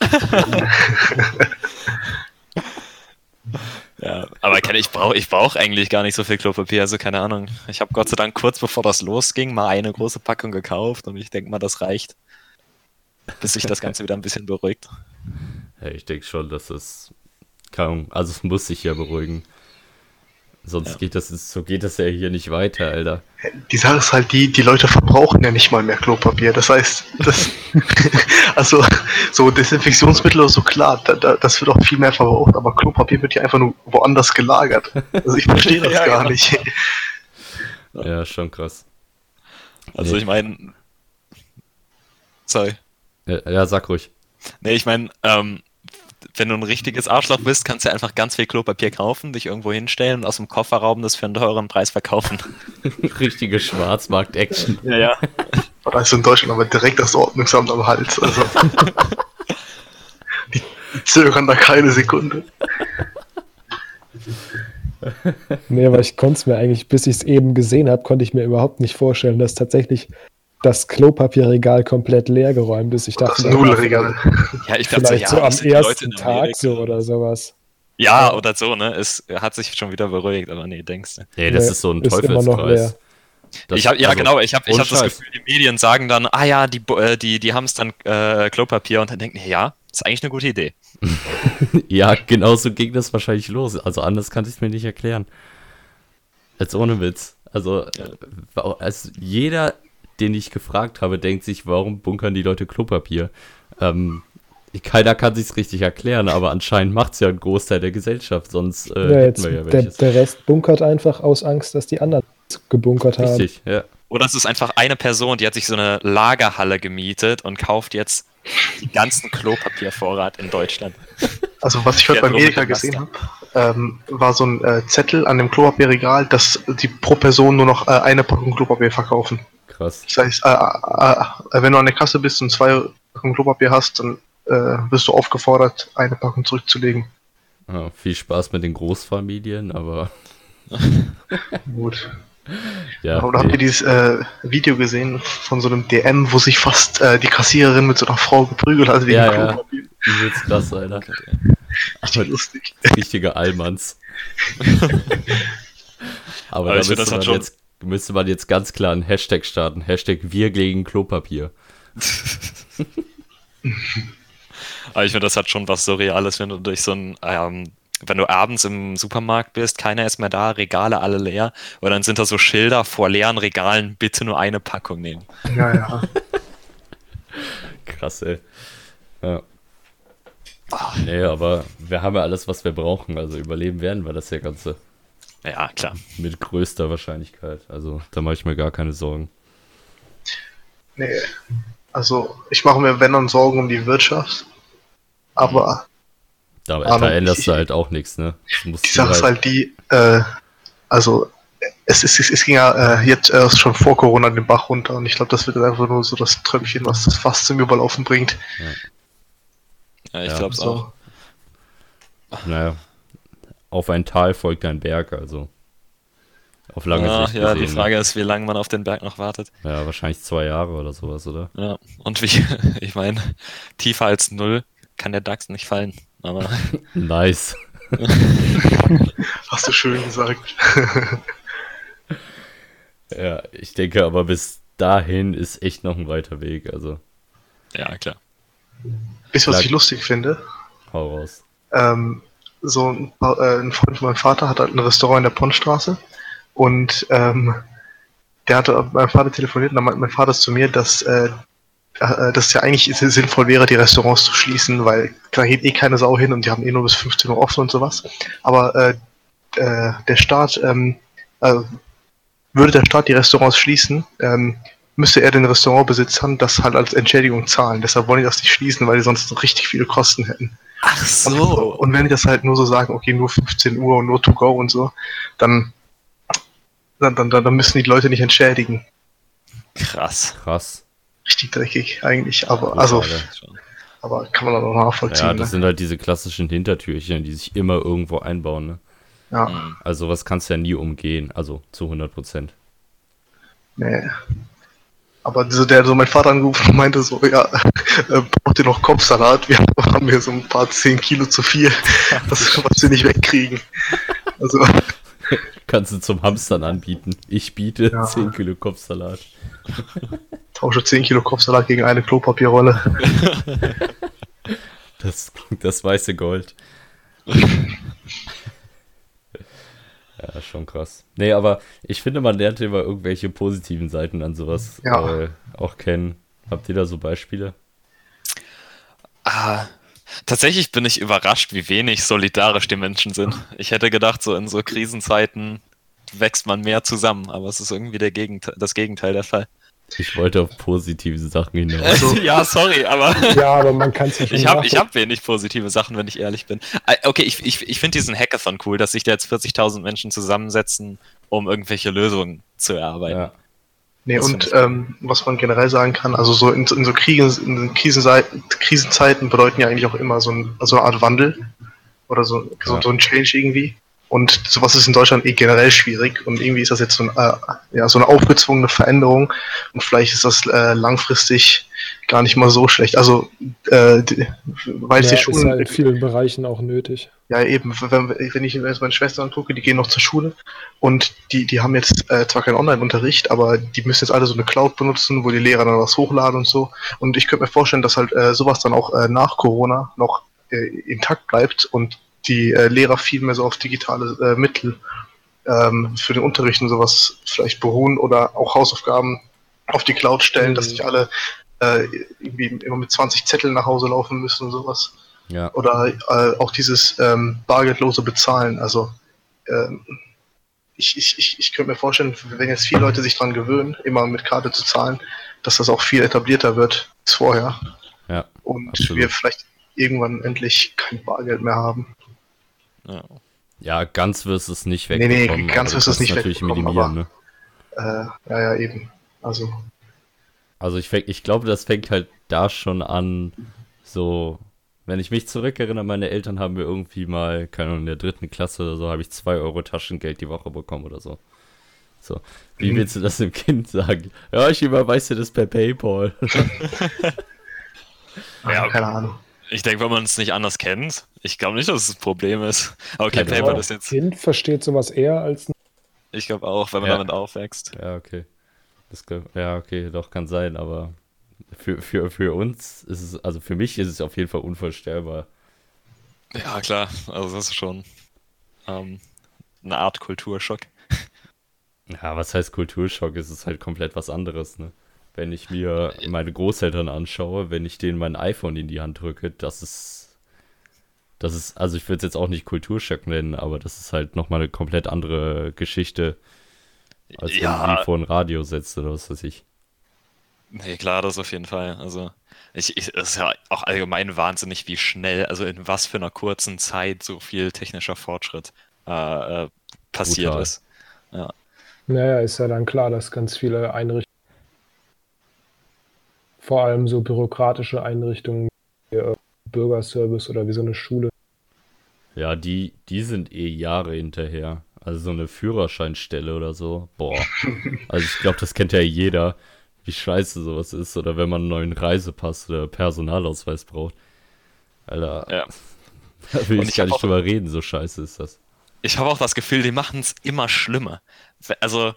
Ja, aber ich brauche ich brauch eigentlich gar nicht so viel Klopapier, also keine Ahnung. Ich habe Gott sei Dank kurz bevor das losging mal eine große Packung gekauft und ich denke mal, das reicht, bis sich das Ganze wieder ein bisschen beruhigt. Ja, ich denke schon, dass es. Ahnung, also es muss sich ja beruhigen. Sonst Ja. geht das, so geht das ja hier nicht weiter, Alter. Die Sache ist halt die, die Leute verbrauchen ja nicht mal mehr Klopapier. Das heißt, das, also so Desinfektionsmittel oder so, klar, da, da, das wird auch viel mehr verbraucht, aber Klopapier wird ja einfach nur woanders gelagert. Also ich verstehe das Ja, gar genau. nicht. Ja, schon krass. Also Nee. ich meine, sorry. Ja, ja sag ruhig. Nee, ich meine, ähm, wenn du ein richtiges Arschloch bist, kannst du einfach ganz viel Klopapier kaufen, dich irgendwo hinstellen und aus dem Kofferraum das für einen teuren Preis verkaufen. Richtige Schwarzmarkt-Action. Ja, ja. Da ist in Deutschland aber direkt das Ordnungsamt am Hals. Also die, die zögern da keine Sekunde. Nee, aber ich konnte es mir eigentlich, bis ich es eben gesehen habe, konnte ich mir überhaupt nicht vorstellen, dass tatsächlich das Klopapierregal komplett leer geräumt ist. Ich Das dachte, Nudelregal. Ja, ich dachte so, vielleicht ja, so das am ersten Tag so oder sowas. Ja, oder so, ne? Es hat sich schon wieder beruhigt, aber nee, denkst du. Nee, das Nee, ist so ein ist leer. Das- ich hab, ja, also, genau, ich habe ich hab das. Gefühl, die Medien sagen dann, ah ja, die, äh, die, die haben es dann äh, Klopapier und dann denken, ja, ist eigentlich eine gute Idee. Ja, genau so ging das wahrscheinlich los. Also anders kann ich es mir nicht erklären. Als ohne Witz. Also, äh, also jeder, den ich gefragt habe, denkt sich, warum bunkern die Leute Klopapier? Ähm, keiner kann sich's richtig erklären, aber anscheinend macht's ja ein Großteil der Gesellschaft, sonst äh, Ja, hätten jetzt, wir ja der, welches. der Rest bunkert einfach aus Angst, dass die anderen gebunkert haben. Richtig, ja. Oder es ist einfach eine Person, die hat sich so eine Lagerhalle gemietet und kauft jetzt die ganzen Klopapiervorrat in Deutschland. Also was ich heute bei dem gesehen habe, ähm, war so ein äh, Zettel an dem Klopapierregal, dass die pro Person nur noch äh, eine Packung Klopapier verkaufen. Krass. Das heißt, äh, äh, äh, wenn du an der Kasse bist und zwei Packungen Klopapier hast, dann äh, wirst du aufgefordert, eine Packung zurückzulegen. Ja, viel Spaß mit den Großfamilien, aber Gut. ja. Oder habt ihr dieses äh, Video gesehen von so einem DM, wo sich fast äh, die Kassiererin mit so einer Frau geprügelt hat wegen Ja, ja. Klopapier? Übelst krass, Alter. Richtig lustig. richtige Allmanns. Aber, Aber da ich müsste das man, hat schon- jetzt, müsste man jetzt ganz klar einen Hashtag starten. Hashtag wir gegen Klopapier. Aber ich finde, das hat schon was Surreales, wenn du durch so ein, ähm, wenn du abends im Supermarkt bist, keiner ist mehr da, Regale alle leer, und dann sind da so Schilder vor leeren Regalen, bitte nur eine Packung nehmen. Ja, ja. Krass, ey. Ja. Nee, aber wir haben ja alles, was wir brauchen. Also überleben werden wir das ja Ganze. Ja, klar. Mit größter Wahrscheinlichkeit. Also da mache ich mir gar keine Sorgen. Nee. Also, ich mache mir, wenn dann Sorgen um die Wirtschaft. Aber Da, Aber da änderst ich- du halt auch nichts, ne? Die Sache ist halt die, äh, also es, ist, es, es ging ja äh, jetzt erst schon vor Corona den Bach runter und ich glaube, das wird jetzt einfach nur so das Tröpfchen, was das Fass zum Überlaufen bringt. Ja, ich Ja. glaube es So. auch. Naja, auf ein Tal folgt ein Berg, also auf lange Ja, Sicht ja, die gesehen, Frage ist, wie lange man auf den Berg noch wartet. Ne? Ja, wahrscheinlich zwei Jahre oder sowas, oder? Ja, und wie, ich meine, tiefer als null kann der DAX nicht fallen. Aber Nice. Hast du schön gesagt. Ja, ich denke aber bis dahin ist echt noch ein weiter Weg, also ja, klar. Wisst ihr, was ich lustig finde? hau raus. Ähm, so ein, äh, ein Freund von meinem Vater hat halt ein Restaurant in der Ponnstraße und ähm, der hatte meinem Vater telefoniert und dann meinte mein Vater zu mir, dass äh, äh, dass es ja eigentlich sinnvoll wäre, die Restaurants zu schließen, weil da geht eh keine Sau hin und die haben eh nur bis 15 Uhr offen und sowas. Aber äh, äh, der Staat ähm, äh, würde der Staat die Restaurants schließen, ähm, müsste er den Restaurantbesitzern das halt als Entschädigung zahlen. Deshalb wollen die das nicht schließen, weil die sonst richtig viele Kosten hätten. Ach so. Und wenn die das halt nur so sagen, okay, nur 15 Uhr und nur to go und so, dann, dann, dann, dann müssen die Leute nicht entschädigen. Krass. Krass. Richtig dreckig eigentlich, aber also, Alter. aber kann man dann auch nachvollziehen. Ja, das ne? sind halt diese klassischen Hintertürchen, die sich immer irgendwo einbauen. Ne? ja. Also was kannst du ja nie umgehen, also zu 100 Prozent. Nee. Aber so, der hat so mein Vater angerufen und meinte so, ja, äh, braucht ihr noch Kopfsalat? Wir haben hier so ein paar 10 Kilo zu viel, das was wir nicht wegkriegen. Also, Kannst du zum Hamstern anbieten. Ich biete Ja. 10 Kilo Kopfsalat. tausche 10 Kilo Kopfsalat gegen eine Klopapierrolle. Das, das weiße Gold. Ja, schon krass. Nee, aber ich finde, man lernt immer irgendwelche positiven Seiten an sowas Ja. äh, auch kennen. Habt ihr da so Beispiele? Ah, tatsächlich bin ich überrascht, wie wenig solidarisch die Menschen sind. Ich hätte gedacht, so in so Krisenzeiten wächst man mehr zusammen, aber es ist irgendwie der Gegenteil, das Gegenteil der Fall. Ich wollte auf positive Sachen hinaus. Also- ja, sorry, aber Ja, aber man kann sich ich habe ich hab wenig positive Sachen, wenn ich ehrlich bin. Äh, Okay, ich, ich, ich finde diesen Hackathon cool, dass sich da jetzt 40.000 Menschen zusammensetzen, um irgendwelche Lösungen zu erarbeiten. Ja, Nee, Das und ähm, was man generell sagen kann, also so in, in so Kriegen, in Krisenzeiten, Krisenzeiten bedeuten ja eigentlich auch immer so, ein, so eine Art Wandel oder so, so, Ja. so ein Change irgendwie. Und sowas ist in Deutschland eh generell schwierig und irgendwie ist das jetzt so, ein, äh, ja, so eine aufgezwungene Veränderung und vielleicht ist das äh, langfristig gar nicht mal so schlecht. Also, äh, die, weil es ja, die ist Schulen ja in vielen Bereichen auch nötig. ja, eben, wenn, wenn ich jetzt meine Schwestern angucke, die gehen noch zur Schule und die, die haben jetzt äh, zwar keinen Online-Unterricht, aber die müssen jetzt alle so eine Cloud benutzen, wo die Lehrer dann was hochladen und so. Und ich könnte mir vorstellen, dass halt äh, sowas dann auch äh, nach Corona noch intakt bleibt und die äh, Lehrer viel mehr so auf digitale äh, Mittel ähm, für den Unterricht und sowas vielleicht beruhen oder auch Hausaufgaben auf die Cloud stellen, dass Mhm. nicht alle äh, irgendwie immer mit 20 Zetteln nach Hause laufen müssen und sowas ja. oder äh, auch dieses ähm, bargeldlose Bezahlen. Also ähm, ich, ich, ich, ich könnte mir vorstellen, wenn jetzt viele Leute sich dran gewöhnen, immer mit Karte zu zahlen, dass das auch viel etablierter wird als vorher. Ja, Und absolut. wir vielleicht irgendwann endlich kein Bargeld mehr haben. Ja. Ja, ganz wirst du es nicht Nee, nee, wegbekommen. ganz aber wirst du es nicht natürlich wegbekommen, minimieren, ne? Äh, ja, ja, eben. Also, Also ich, ich glaube, das fängt halt da schon an, so, wenn ich mich zurückerinnere, meine Eltern haben mir irgendwie mal, keine Ahnung, in der dritten Klasse oder so, habe ich 2 Euro Taschengeld die Woche bekommen oder so. So, wie Mhm. willst du das dem Kind sagen? Ja, ich überweise dir das per Paypal. Ja, keine Ahnung. Ich denke, wenn man es nicht anders kennt, ich glaube nicht, dass es ein Problem ist. Aber okay, Ja, PayPal Aber ist jetzt, Kind versteht sowas eher als ein ich glaube auch, wenn man Ja. damit aufwächst. ja, okay. Das, glaub- ja, okay, doch, kann sein, aber für, für, für uns ist es, also für mich ist es auf jeden Fall unvorstellbar. Ja, klar, also das ist schon ähm, eine Art Kulturschock. Ja, was heißt Kulturschock? Es ist halt komplett was anderes, ne? Wenn ich mir meine Großeltern anschaue, wenn ich denen mein iPhone in die Hand drücke, das ist, das ist, also ich würde es jetzt auch nicht Kulturschock nennen, aber das ist halt nochmal eine komplett andere Geschichte, als wenn du Ja. die vor ein Radio setzt oder was weiß ich. Nee, klar, das auf jeden Fall. Also, ich, ich, es ist ja auch allgemein wahnsinnig, wie schnell, also in was für einer kurzen Zeit so viel technischer Fortschritt äh, äh, passiert Brutal. ist. Naja, ist ja dann klar, dass ganz viele Einrichtungen, vor allem so bürokratische Einrichtungen, wie äh, Bürgerservice oder wie so eine Schule, Ja, die, die sind eh Jahre hinterher. Also so eine Führerscheinstelle oder so. Boah. Also ich glaube, das kennt ja jeder, wie scheiße sowas ist. Oder wenn man einen neuen Reisepass oder Personalausweis braucht. Alter, Ja. da will Und ich gar nicht drüber reden, so scheiße ist das. Ich habe auch das Gefühl, die machen es immer schlimmer. Also,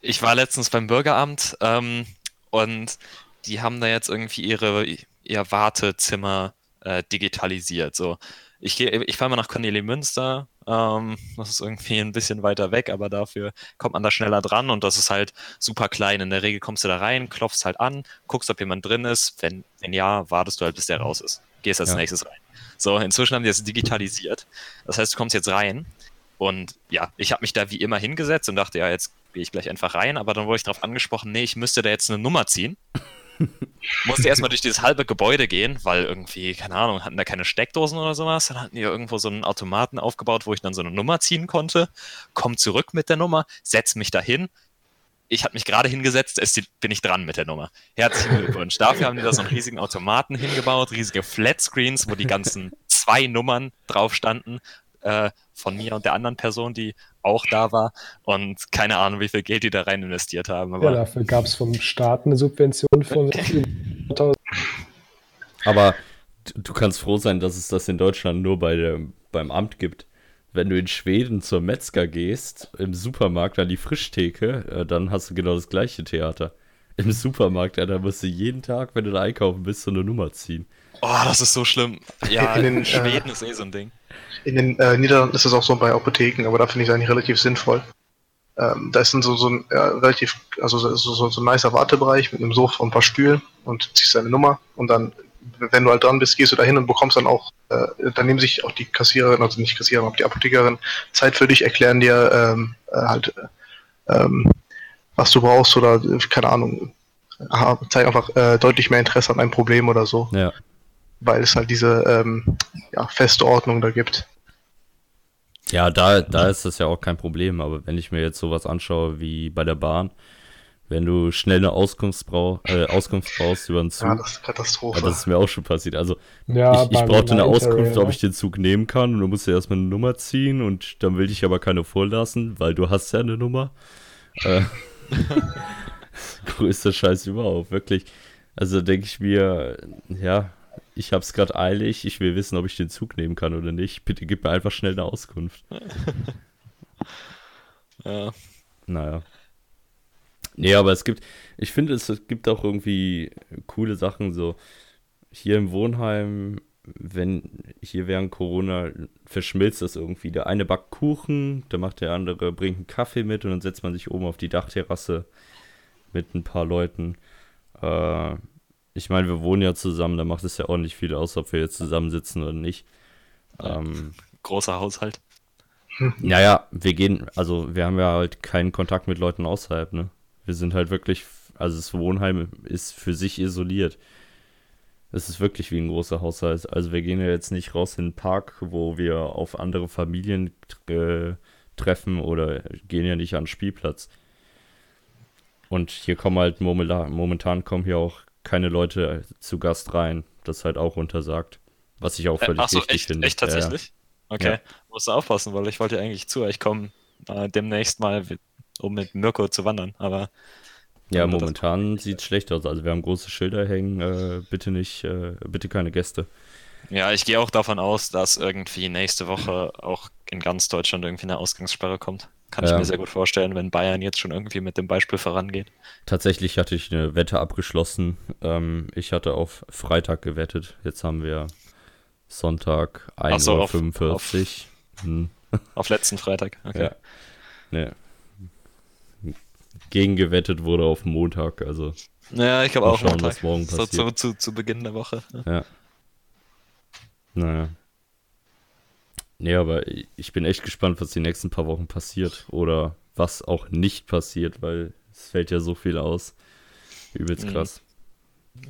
ich war letztens beim Bürgeramt ähm, und die haben da jetzt irgendwie ihre, ihr Wartezimmer äh, digitalisiert. So, ich gehe, ich fahre mal nach Cornelimünster. Ähm, das ist irgendwie ein bisschen weiter weg, aber dafür kommt man da schneller dran und das ist halt super klein. In der Regel kommst du da rein, klopfst halt an, guckst, ob jemand drin ist. Wenn, wenn ja, wartest du halt, bis der raus ist. Gehst als Ja. nächstes rein. So, inzwischen haben die das digitalisiert. Das heißt, du kommst jetzt rein und ja, ich habe mich da wie immer hingesetzt und dachte, ja, jetzt gehe ich gleich einfach rein, aber dann wurde ich darauf angesprochen, nee, ich müsste da jetzt eine Nummer ziehen. Musste erstmal durch dieses halbe Gebäude gehen, weil irgendwie, keine Ahnung, hatten da keine Steckdosen oder sowas. Dann hatten die irgendwo so einen Automaten aufgebaut, wo ich dann so eine Nummer ziehen konnte. Komm zurück mit der Nummer, setz mich dahin. Ich habe mich gerade hingesetzt, es bin ich dran mit der Nummer. Herzlichen Glückwunsch. Dafür haben die da so einen riesigen Automaten hingebaut, riesige Flatscreens, wo die ganzen zwei Nummern drauf standen äh, von mir und der anderen Person, die auch da war. Und keine Ahnung, wie viel Geld die da rein investiert haben. ja, dafür gab es vom Staat eine Subvention von 1000. Aber du kannst froh sein, dass es das in Deutschland nur bei der, beim Amt gibt. Wenn du in Schweden zur Metzger gehst, im Supermarkt an die Frischtheke, äh, dann hast du genau das gleiche Theater. Im Supermarkt, ja, da musst du jeden Tag, wenn du da einkaufen bist, so eine Nummer ziehen. Oh, das ist so schlimm. Ja, in, den, in Schweden äh, ist eh so ein Ding. In den äh, Niederlanden ist es auch so bei Apotheken, aber da finde ich es eigentlich relativ sinnvoll. Ähm, da ist dann so, so ein ja, relativ, also so, so, so ein nicer Wartebereich mit einem Sofa und ein paar Stühlen und ziehst deine Nummer und dann, wenn du halt dran bist, gehst du da hin und bekommst dann auch, äh, dann nehmen sich auch die Kassiererin, also nicht Kassiererin, aber die Apothekerin Zeit für dich, erklären dir ähm, äh, halt, ähm, was du brauchst oder keine Ahnung, zeigen einfach äh, deutlich mehr Interesse an einem Problem oder so. Ja weil es halt diese ähm, ja, feste Ordnung da gibt. Ja, da, da ist das ja auch kein Problem, aber wenn ich mir jetzt sowas anschaue wie bei der Bahn, wenn du schnell eine Auskunft, brauch, äh, Auskunft brauchst über einen Zug. Ja, das ist Katastrophe. Ja, das ist mir auch schon passiert. Also ja, ich, ich brauchte eine Auskunft, ob ich den Zug nehmen kann und du musst ja erstmal eine Nummer ziehen und dann will ich aber keine vorlassen, weil du hast ja eine Nummer. Äh, größter Scheiß überhaupt, wirklich. Also denke ich mir, ja, ich habe es gerade eilig, ich will wissen, ob ich den Zug nehmen kann oder nicht. Bitte gib mir einfach schnell eine Auskunft. ja. Naja. Nee, aber es gibt, ich finde, es gibt auch irgendwie coole Sachen, so hier im Wohnheim, wenn hier während Corona verschmilzt das irgendwie. Der eine backt Kuchen, der macht der andere, bringt einen Kaffee mit und dann setzt man sich oben auf die Dachterrasse mit ein paar Leuten. Äh, ich meine, wir wohnen ja zusammen, da macht es ja auch nicht viel aus, ob wir jetzt zusammensitzen oder nicht. Ähm, Großer Haushalt. Naja, wir gehen, also wir haben ja halt keinen Kontakt mit Leuten außerhalb, ne? Wir sind halt wirklich, also das Wohnheim ist für sich isoliert. Es ist wirklich wie ein großer Haushalt. Also wir gehen ja jetzt nicht raus in den Park, wo wir auf andere Familien äh, treffen oder gehen ja nicht an den Spielplatz. Und hier kommen halt momentan, momentan kommen hier auch keine Leute zu Gast rein. Das ist halt auch untersagt. Was ich auch äh, völlig äh, so, richtig echt, finde. Echt tatsächlich? Ja. Okay. Ja. Musst du aufpassen, weil ich wollte eigentlich zu euch kommen, äh, demnächst mal, um mit Mirko zu wandern, aber. Ja, momentan sieht es schlecht aus. Also wir haben große Schilder hängen, äh, bitte nicht, äh, bitte keine Gäste. Ja, ich gehe auch davon aus, dass irgendwie nächste Woche auch in ganz Deutschland irgendwie eine Ausgangssperre kommt. Kann ich mir sehr gut vorstellen, wenn Bayern jetzt schon irgendwie mit dem Beispiel vorangeht. Tatsächlich hatte ich eine Wette abgeschlossen. Ähm, ich hatte auf Freitag gewettet. Jetzt haben wir Sonntag 1.45 so, Uhr. 45. Auf, hm. auf, letzten Freitag, okay. Ja. Nee. Gegengewettet wurde auf Montag, also. Ja, ich habe auch schauen, Montag. was morgen passiert. So, zu, zu, zu Beginn der Woche. Ja. Naja. Nee, aber ich bin echt gespannt, was die nächsten paar Wochen passiert oder was auch nicht passiert, weil es fällt ja so viel aus. Übelst mhm. krass.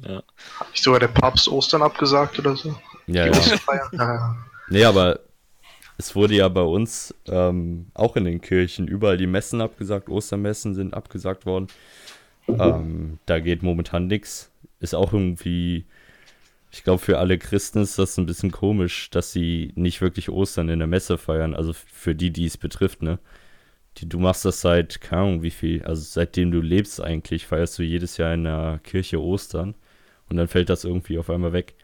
Ja. Hat nicht sogar der Papst Ostern abgesagt oder so? Ja, ja. nee, aber es wurde ja bei uns ähm, auch in den Kirchen überall die Messen abgesagt, Ostermessen sind abgesagt worden. Ähm, da geht momentan nichts. Ist auch irgendwie ich glaube, für alle Christen ist das ein bisschen komisch, dass sie nicht wirklich Ostern in der Messe feiern. Also für die, die es betrifft, ne? Die, du machst das seit, keine Ahnung, wie viel, also seitdem du lebst eigentlich, feierst du jedes Jahr in der Kirche Ostern und dann fällt das irgendwie auf einmal weg.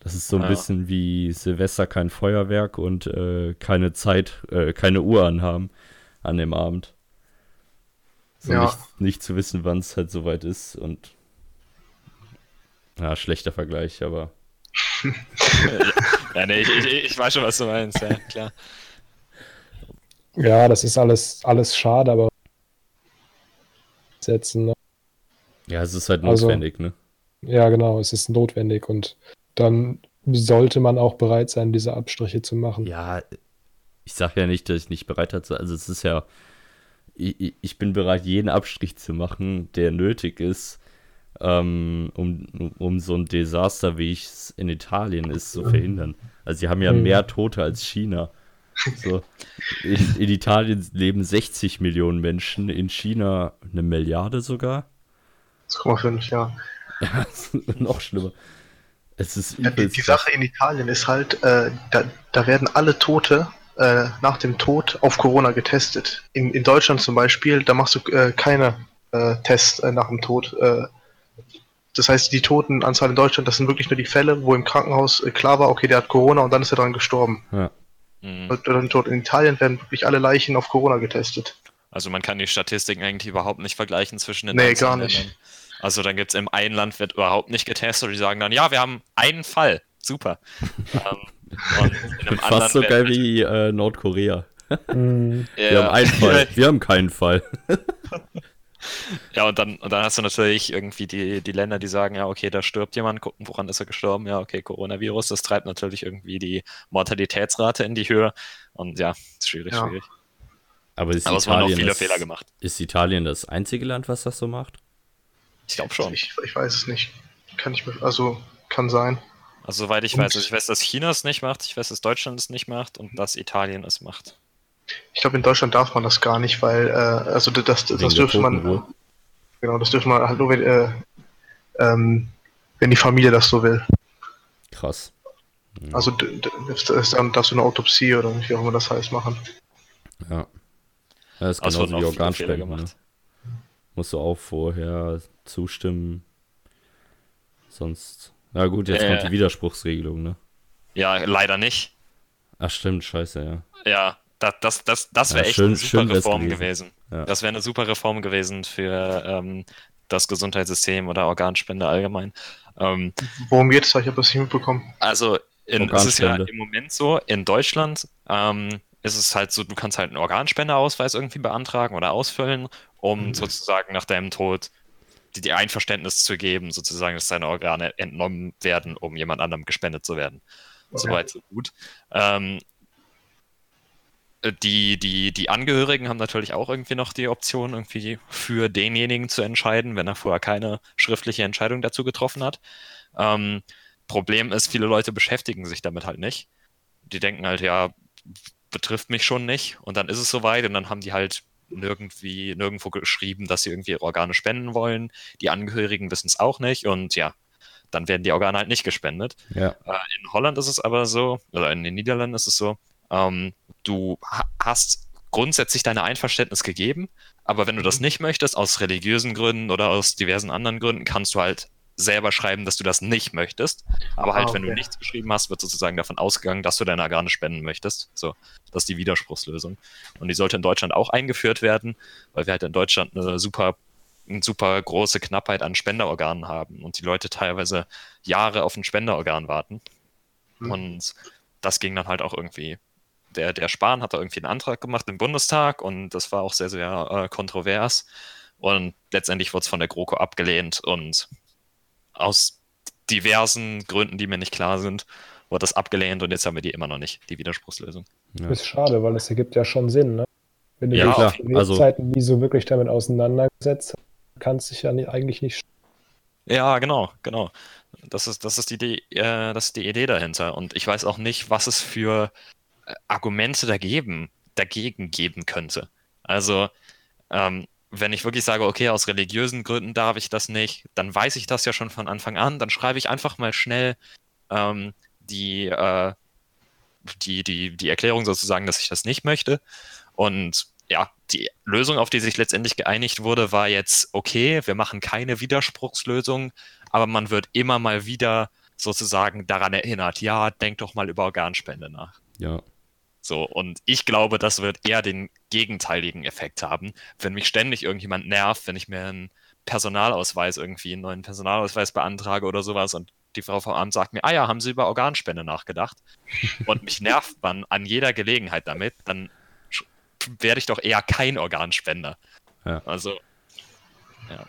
Das ist so ein ja. bisschen wie Silvester kein Feuerwerk und äh, keine Zeit, äh, keine Uhr anhaben an dem Abend. So ja. nicht, nicht zu wissen, wann es halt soweit ist und ja, schlechter Vergleich, aber. ja, nee, ich, ich, ich, weiß schon, was du meinst, ja, klar. Ja, das ist alles, alles schade, aber setzen. Ne? Ja, es ist halt also, notwendig, also, ne? Ja, genau, es ist notwendig und dann sollte man auch bereit sein, diese Abstriche zu machen. Ja, ich sage ja nicht, dass ich nicht bereit dazu. Also es ist ja, ich, ich bin bereit, jeden Abstrich zu machen, der nötig ist, ähm, um, um so ein Desaster, wie es in Italien ist, zu verhindern. Also sie haben ja Mhm. mehr Tote als China. So, in, in Italien leben 60 Millionen Menschen, in China eine Milliarde sogar. 1,5, ja. Noch schlimmer. Es ist ja die, die Sache in Italien ist halt, äh, da, da werden alle Tote äh, nach dem Tod auf Corona getestet. In, in Deutschland zum Beispiel, da machst du äh, keine äh, Tests äh, nach dem Tod. Das heißt, die Totenanzahl in Deutschland, das sind wirklich nur die Fälle, wo im Krankenhaus äh, klar war, okay, der hat Corona und dann ist er dran gestorben. Ja. Mhm. Und dann tot. In Italien werden wirklich alle Leichen auf Corona getestet. Also man kann die Statistiken eigentlich überhaupt nicht vergleichen zwischen den Nee, einzelnen gar nicht. Ländern. Also dann gibt es im einen Land wird überhaupt nicht getestet und die sagen dann, ja, wir haben einen Fall. Super. ähm, einem anderen Fast so geil wie äh, Nordkorea. Mhm. Wir Ja. haben einen Fall, wir haben keinen Fall. Ja, und dann, und dann hast du natürlich irgendwie die, die Länder, die sagen, ja, okay, da stirbt jemand, gucken, woran ist er gestorben? Ja, okay, Coronavirus, das treibt natürlich irgendwie die Mortalitätsrate in die Höhe. Und ja, ist schwierig, Ja. schwierig. Aber ist Aber es wurden auch viele das, Fehler gemacht. Ist Italien das einzige Land, was das so macht? Ich glaube schon. Ich, ich weiß es nicht. Kann ich mir, also kann sein. Also soweit ich Und- weiß, also ich weiß, dass China es nicht macht, ich weiß, dass Deutschland es nicht macht und dass Italien es macht. Ich glaube, in Deutschland darf man das gar nicht, weil, äh, also das, das, das dürfte man, Totenruhe. genau, das dürfte man halt nur, wenn, äh, ähm, wenn die Familie das so will. Krass. Also das ist dann darfst du eine Autopsie oder wie auch immer das heißt machen. Ja. das ist genauso wurden wie Organspenden. Ne? gemacht. Musst du auch vorher zustimmen. Sonst. Na gut, jetzt Äh. kommt die Widerspruchsregelung, ne? Ja, leider nicht. Ach stimmt, scheiße, ja. Ja, das, das, das, das Ja, wäre echt schön- eine super Reform gewesen. gewesen. Ja. Das wäre eine super Reform gewesen für ähm, das Gesundheitssystem oder Organspende allgemein. Ähm, Worum geht's da? Ich habe das nicht mitbekommen. also in, es ist ja im Moment so, in Deutschland ähm, ist es halt so, du kannst halt einen Organspendeausweis irgendwie beantragen oder ausfüllen, um Mhm. sozusagen nach deinem Tod die, die Einverständnis zu geben, sozusagen, dass deine Organe entnommen werden, um jemand anderem gespendet zu werden. Okay. Soweit, so gut. Ähm, die, die, die Angehörigen haben natürlich auch irgendwie noch die Option, irgendwie für denjenigen zu entscheiden, wenn er vorher keine schriftliche Entscheidung dazu getroffen hat. Ähm, Problem ist, viele Leute beschäftigen sich damit halt nicht. Die denken halt, ja, betrifft mich schon nicht. Und dann ist es soweit und dann haben die halt nirgendwie, nirgendwo geschrieben, dass sie irgendwie ihre Organe spenden wollen. Die Angehörigen wissen es auch nicht und ja, dann werden die Organe halt nicht gespendet. Ja. Äh, in Holland ist es aber so, oder in den Niederlanden ist es so, ähm, du ha hast grundsätzlich deine Einverständnis gegeben, aber wenn du das nicht möchtest, aus religiösen Gründen oder aus diversen anderen Gründen, kannst du halt selber schreiben, dass du das nicht möchtest. Aber halt, Ah, wenn du okay. nichts geschrieben hast, wird sozusagen davon ausgegangen, dass du deine Organe spenden möchtest. So, das ist die Widerspruchslösung. Und die sollte in Deutschland auch eingeführt werden, weil wir halt in Deutschland eine super, eine super große Knappheit an Spenderorganen haben und die Leute teilweise Jahre auf ein Spenderorgan warten. Hm. Und das ging dann halt auch irgendwie. Der, der Spahn hat da irgendwie einen Antrag gemacht im Bundestag und das war auch sehr, sehr äh, kontrovers. Und letztendlich wurde es von der GroKo abgelehnt und aus diversen Gründen, die mir nicht klar sind, wurde das abgelehnt und jetzt haben wir die immer noch nicht, die Widerspruchslösung. Ja. Ist schade, weil es ergibt ja schon Sinn, ne? Wenn du Ja, dich in Also- Zeiten nie so wirklich damit auseinandergesetzt hast, kannst dich ja nicht, eigentlich nicht. Ja, genau, genau. Das ist, das ist die Idee, äh, das ist die Idee dahinter. Und ich weiß auch nicht, was es für Argumente dagegen, dagegen geben könnte. Also, ähm, wenn ich wirklich sage, okay, aus religiösen Gründen darf ich das nicht, dann weiß ich das ja schon von Anfang an. Dann schreibe ich einfach mal schnell ähm, die, äh, die, die, die Erklärung sozusagen, dass ich das nicht möchte. Und ja, die Lösung, auf die sich letztendlich geeinigt wurde, war jetzt, okay, wir machen keine Widerspruchslösung, aber man wird immer mal wieder sozusagen daran erinnert, ja, denk doch mal über Organspende nach. Ja. So, und ich glaube, das wird eher den gegenteiligen Effekt haben. Wenn mich ständig irgendjemand nervt, wenn ich mir einen Personalausweis irgendwie, einen neuen Personalausweis beantrage oder sowas und die Frau vom Amt sagt mir, ah ja, haben Sie über Organspende nachgedacht? Und mich nervt man an jeder Gelegenheit damit, dann werde ich doch eher kein Organspender. Ja. Also,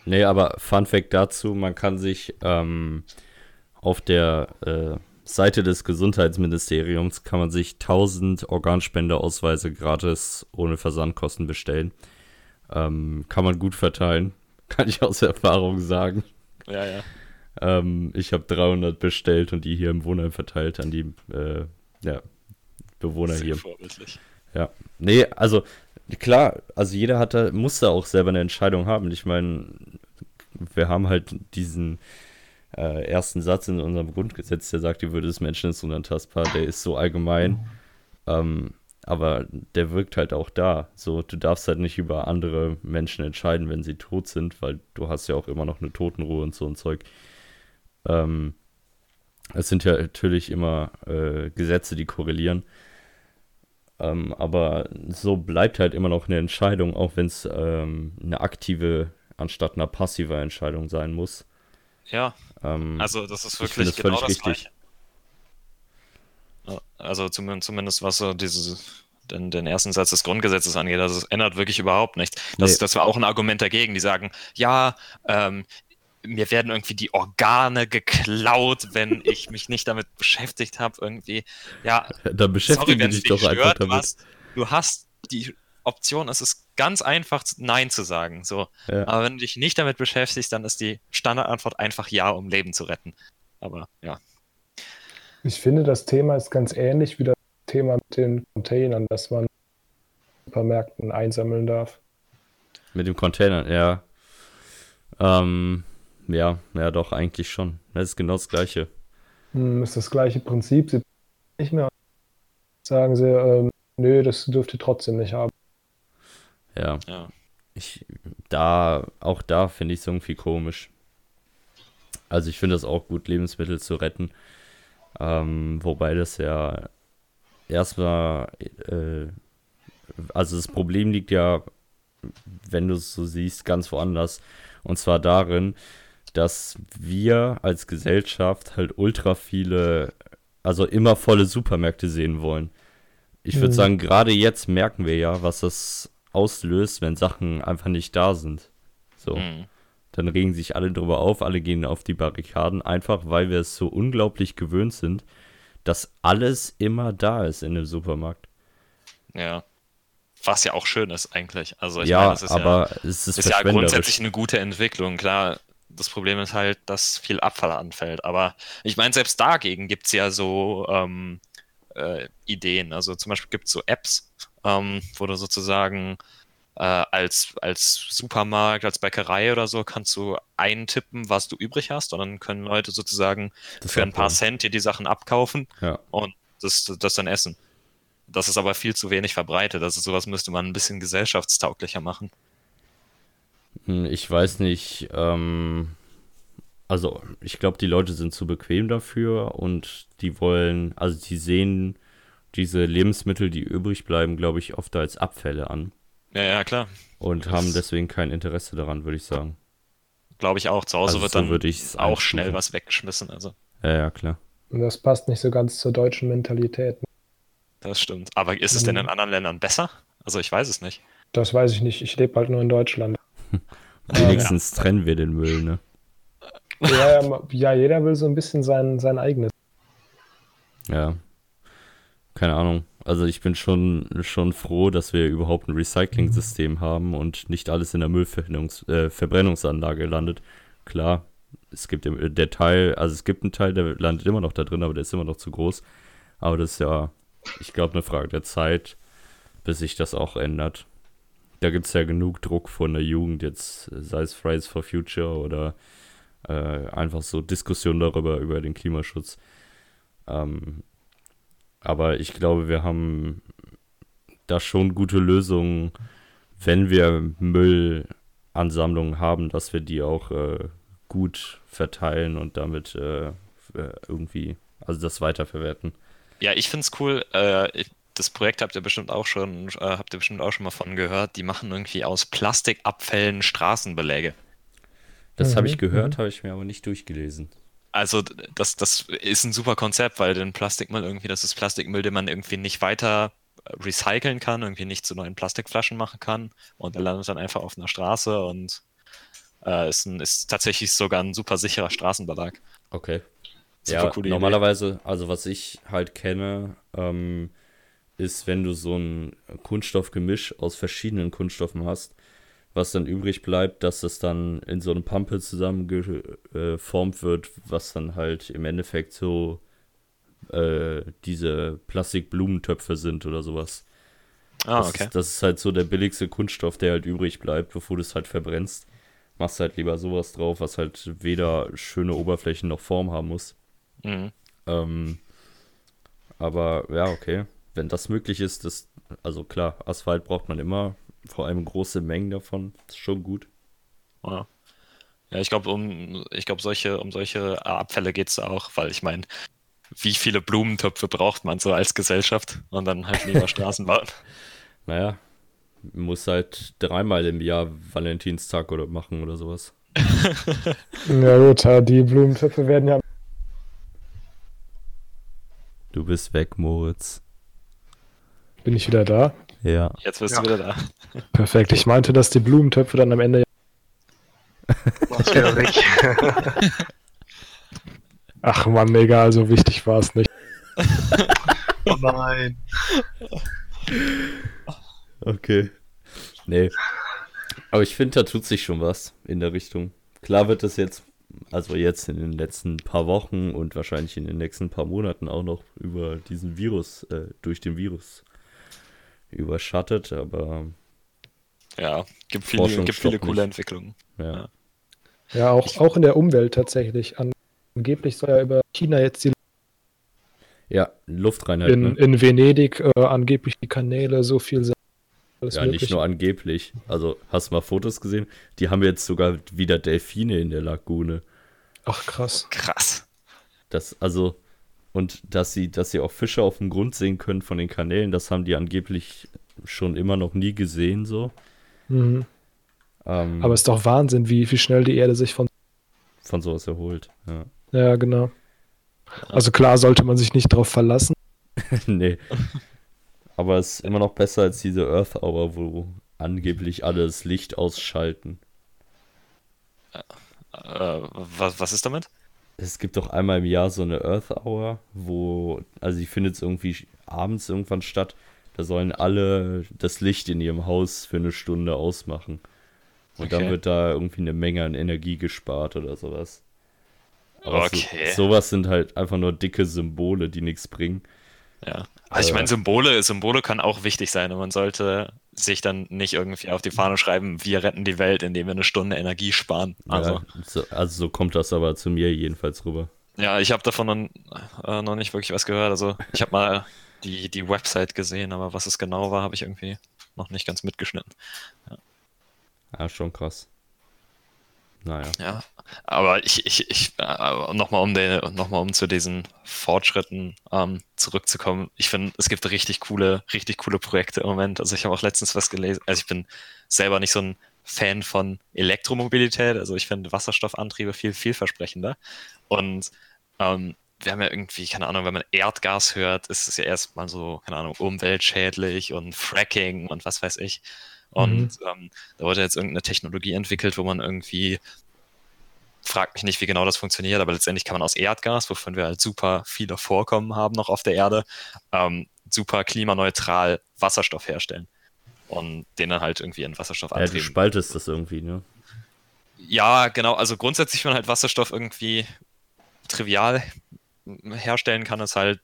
Nee, aber Fun Fact dazu, man kann sich ähm, auf der äh, Seite des Gesundheitsministeriums kann man sich 1000 Organspendeausweise gratis ohne Versandkosten bestellen. Ähm, kann man gut verteilen. Kann ich aus Erfahrung sagen. Ja, ja. Ähm, ich habe 300 bestellt und die hier im Wohnheim verteilt an die äh, ja, Bewohner Sehr hier. vorbildlich. Ja. Nee, also klar, also jeder hat da, muss da auch selber eine Entscheidung haben. Ich meine, wir haben halt diesen äh, ersten Satz in unserem Grundgesetz, der sagt, die Würde des Menschen ist unantastbar, der ist so allgemein. Ähm, aber der wirkt halt auch da. So, du darfst halt nicht über andere Menschen entscheiden, wenn sie tot sind, weil du hast ja auch immer noch eine Totenruhe und so ein Zeug. Ähm, es sind ja natürlich immer äh, Gesetze, die korrelieren. Ähm, aber so bleibt halt immer noch eine Entscheidung, auch wenn es ähm, eine aktive anstatt einer passive Entscheidung sein muss. Ja, Ähm, also das ist ich wirklich das genau das richtig. Gleiche. Also zumindest, zumindest was so diese, den, den ersten Satz des Grundgesetzes angeht, also es ändert wirklich überhaupt nichts. Das, Nee. das war auch ein Argument dagegen, die sagen, ja, ähm, mir werden irgendwie die Organe geklaut, wenn ich mich nicht damit beschäftigt habe, irgendwie. Ja, da sorry, beschäftige es dich doch einfach damit. was, du hast die Option, es ist ganz einfach, Nein zu sagen. So. Ja. Aber wenn du dich nicht damit beschäftigst, dann ist die Standardantwort einfach Ja, um Leben zu retten. Aber ja. Ich finde, das Thema ist ganz ähnlich wie das Thema mit den Containern, dass man in Supermärkten einsammeln darf. Mit dem Container, ja. Ähm, ja, ja, doch, eigentlich schon. Das ist genau das Gleiche. Hm, ist das gleiche Prinzip. Sie nicht mehr sagen sie, ähm, nö, das dürft ihr trotzdem nicht haben. Ja, ja. ich, da, auch da finde ich es irgendwie komisch. Also ich finde es auch gut, Lebensmittel zu retten. Ähm, wobei das ja erstmal, äh, also das Problem liegt ja, wenn du es so siehst, ganz woanders. Und zwar darin, dass wir als Gesellschaft halt ultra viele, also immer volle Supermärkte sehen wollen. Ich würde Mhm. sagen, gerade jetzt merken wir ja, was das auslöst, wenn Sachen einfach nicht da sind. So. Mhm. Dann regen sich alle drüber auf, alle gehen auf die Barrikaden, einfach weil wir es so unglaublich gewöhnt sind, dass alles immer da ist in dem Supermarkt. ja. Was ja auch schön ist eigentlich. Also ich ja, meine, das ist aber es ja, ist, ist ja grundsätzlich eine gute Entwicklung. Klar, das Problem ist halt, dass viel Abfall anfällt. Aber ich meine, selbst dagegen gibt es ja so ähm, äh, Ideen. Also zum Beispiel gibt es so Apps, ähm, wo du sozusagen äh, als, als Supermarkt, als Bäckerei oder so, kannst du eintippen, was du übrig hast. Und dann können Leute sozusagen Das für ein paar abholen. Cent dir die Sachen abkaufen Ja. und das, das dann essen. Das ist aber viel zu wenig verbreitet. Also sowas müsste man ein bisschen gesellschaftstauglicher machen. Hm, Ich weiß nicht, ähm, also ich glaube, die Leute sind zu bequem dafür und die wollen, also die sehen diese Lebensmittel, die übrig bleiben, glaube ich, oft als Abfälle an Ja, ja, klar. und Das- haben deswegen kein Interesse daran, würde ich sagen. Glaube ich auch. Zu Hause Also wird so dann würde ich's auch einstufen. schnell was weggeschmissen. Also, Ja, ja, klar. Und das passt nicht so ganz zur deutschen Mentalität. das stimmt. Aber ist es denn in Mhm. anderen Ländern besser? Also, ich weiß es nicht. Das weiß ich nicht. Ich lebe halt nur in Deutschland. Wenigstens trennen wir den Müll, ne? Ja, ja, ja, jeder will so ein bisschen sein, sein eigenes. Ja. Keine Ahnung. Also ich bin schon, schon froh, dass wir überhaupt ein Recycling-System haben und nicht alles in der Müllverbrennungs äh, landet. Klar, es gibt der Teil, also es gibt einen Teil, der landet immer noch da drin, aber der ist immer noch zu groß. Aber das ist ja, ich glaube, eine Frage der Zeit, bis sich das auch ändert. Da gibt es ja genug Druck von der Jugend, jetzt sei es Fridays for Future oder äh, einfach so Diskussionen darüber, über den Klimaschutz. Ähm, aber ich glaube, wir haben da schon gute Lösungen, wenn wir Müllansammlungen haben, dass wir die auch äh, gut verteilen und damit äh, äh, irgendwie, also das weiterverwerten. Ja, ich finde es cool. Äh, ich- das Projekt habt ihr bestimmt auch schon, äh, habt ihr bestimmt auch schon mal von gehört. Die machen irgendwie aus Plastikabfällen Straßenbeläge. Das habe Mhm, ich gehört, mhm. habe ich mir aber nicht durchgelesen. Also das, das ist ein super Konzept, weil den Plastikmüll irgendwie, das ist Plastikmüll, den man irgendwie nicht weiter äh, recyceln kann, irgendwie nicht zu neuen Plastikflaschen machen kann und der landet dann einfach auf einer Straße und äh, ist, ein, ist tatsächlich sogar ein super sicherer Straßenbelag. Okay. Super ja, coole Idee. normalerweise, also was ich halt kenne, ähm, ist, wenn du so ein Kunststoffgemisch aus verschiedenen Kunststoffen hast, was dann übrig bleibt, dass es dann in so eine Pampe zusammengeformt wird, was dann halt im Endeffekt so äh, diese Plastikblumentöpfe sind oder sowas. Ah, das, okay. ist, das ist halt so der billigste Kunststoff, der halt übrig bleibt, bevor du es halt verbrennst. Machst halt lieber sowas drauf, was halt weder schöne Oberflächen noch Form haben muss. Mhm. Ähm, aber ja, okay. Wenn das möglich ist, das, also klar, Asphalt braucht man immer, vor allem große Mengen davon. ist schon gut. Ja. Ja, ich glaube, um, ich glaube, solche, um solche Abfälle geht es auch, weil ich meine, wie viele Blumentöpfe braucht man so als Gesellschaft und dann halt lieber Straßen bauen. Naja, muss halt dreimal im Jahr Valentinstag oder machen oder sowas. Ja gut, die Blumentöpfe werden ja Du bist weg, Moritz. Bin ich wieder da? Ja. Jetzt bist Ja. du wieder da. Perfekt. Ich meinte, dass die Blumentöpfe dann am Ende. War's wieder weg. Ach Mann, egal, so wichtig war es nicht. oh nein. Okay. Nee. Aber ich finde, da tut sich schon was in der Richtung. Klar wird es jetzt, also jetzt in den letzten paar Wochen und wahrscheinlich in den nächsten paar Monaten auch noch über diesen Virus, äh, durch den Virus überschattet, aber Ja, gibt viele, gibt viele coole nicht. Entwicklungen. ja. Ja, auch, auch in der Umwelt tatsächlich. Angeblich soll ja über China jetzt die Ja, Luftreinheit, in, ne? in Venedig äh, angeblich die Kanäle so viel sein. Alles Ja, nicht Mögliche. nur angeblich. Also, hast du mal Fotos gesehen? Die haben jetzt sogar wieder Delfine in der Lagune. Ach krass. Krass. Das, also, und dass sie, dass sie auch Fische auf dem Grund sehen können von den Kanälen, das haben die angeblich schon immer noch nie gesehen, so. Mhm. Ähm, Aber es ist doch Wahnsinn, wie, wie schnell die Erde sich von. von sowas erholt. Ja. Ja, genau. Also klar sollte man sich nicht drauf verlassen. nee. Aber es ist immer noch besser als diese Earth Hour, wo angeblich alle das Licht ausschalten. Äh, was, was ist damit? Es gibt doch einmal im Jahr so eine Earth Hour, wo, also die findet irgendwie abends irgendwann statt. Da sollen alle das Licht in ihrem Haus für eine Stunde ausmachen. Und dann Okay. wird da irgendwie eine Menge an Energie gespart oder sowas. Aber Okay. so, sowas sind halt einfach nur dicke Symbole, die nichts bringen. Ja. Also ich Äh. meine, Symbole, Symbole können auch wichtig sein und man sollte sich dann nicht irgendwie auf die Fahne schreiben, wir retten die Welt, indem wir eine Stunde Energie sparen. Also, Ja, so, also so kommt das aber zu mir jedenfalls rüber. ja, ich habe davon noch, äh, noch nicht wirklich was gehört. Also ich habe mal die, die Website gesehen, aber was es genau war, habe ich irgendwie noch nicht ganz mitgeschnitten. Ja, schon krass. Naja. Ja, aber ich, ich, ich äh, nochmal um, den- noch um zu diesen Fortschritten ähm, zurückzukommen. Ich finde, es gibt richtig coole, richtig coole Projekte im Moment. Also ich habe auch letztens was gelesen. Also ich bin selber nicht so ein Fan von Elektromobilität. Also ich finde Wasserstoffantriebe viel vielversprechender. Und ähm, wir haben ja irgendwie, keine Ahnung, wenn man Erdgas hört, ist es ja erstmal so, keine Ahnung, umweltschädlich und Fracking und was weiß ich. Und ähm, da wurde jetzt irgendeine Technologie entwickelt, wo man irgendwie, fragt mich nicht, wie genau das funktioniert, aber letztendlich kann man aus Erdgas, wovon wir halt super viele Vorkommen haben noch auf der Erde, ähm, super klimaneutral Wasserstoff herstellen. Und den dann halt irgendwie in Wasserstoff Ja, du antrieben. spaltest das irgendwie, ne? Ja, genau. Also grundsätzlich, wenn man halt Wasserstoff irgendwie trivial herstellen kann, ist halt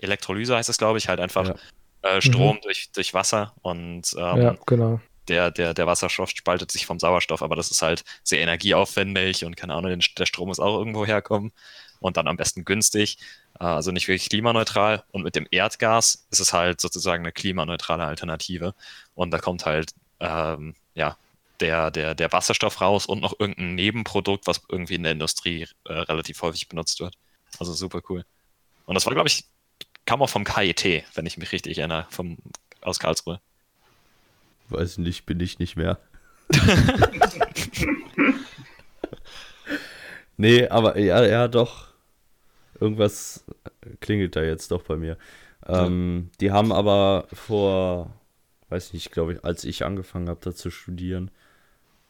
Elektrolyse heißt es, glaube ich, halt einfach Ja. Äh, Strom durch, durch Wasser und ähm, Ja, genau. der, der, der Wasserstoff spaltet sich vom Sauerstoff, aber das ist halt sehr energieaufwendig und keine Ahnung, der Strom muss auch irgendwo herkommen und dann am besten günstig, äh, also nicht wirklich klimaneutral. Und mit dem Erdgas ist es halt sozusagen eine klimaneutrale Alternative und da kommt halt, ähm, ja, der, der, der Wasserstoff raus und noch irgendein Nebenprodukt, was irgendwie in der Industrie äh, relativ häufig benutzt wird. Also super cool. Und das war, glaube ich, kam auch vom KIT, wenn ich mich richtig erinnere, vom, aus Karlsruhe. Weiß nicht, bin ich nicht mehr. nee, aber ja, ja, doch. Irgendwas klingelt da jetzt doch bei mir. Ähm, Die haben aber vor, weiß nicht, glaube ich, als ich angefangen habe, da zu studieren,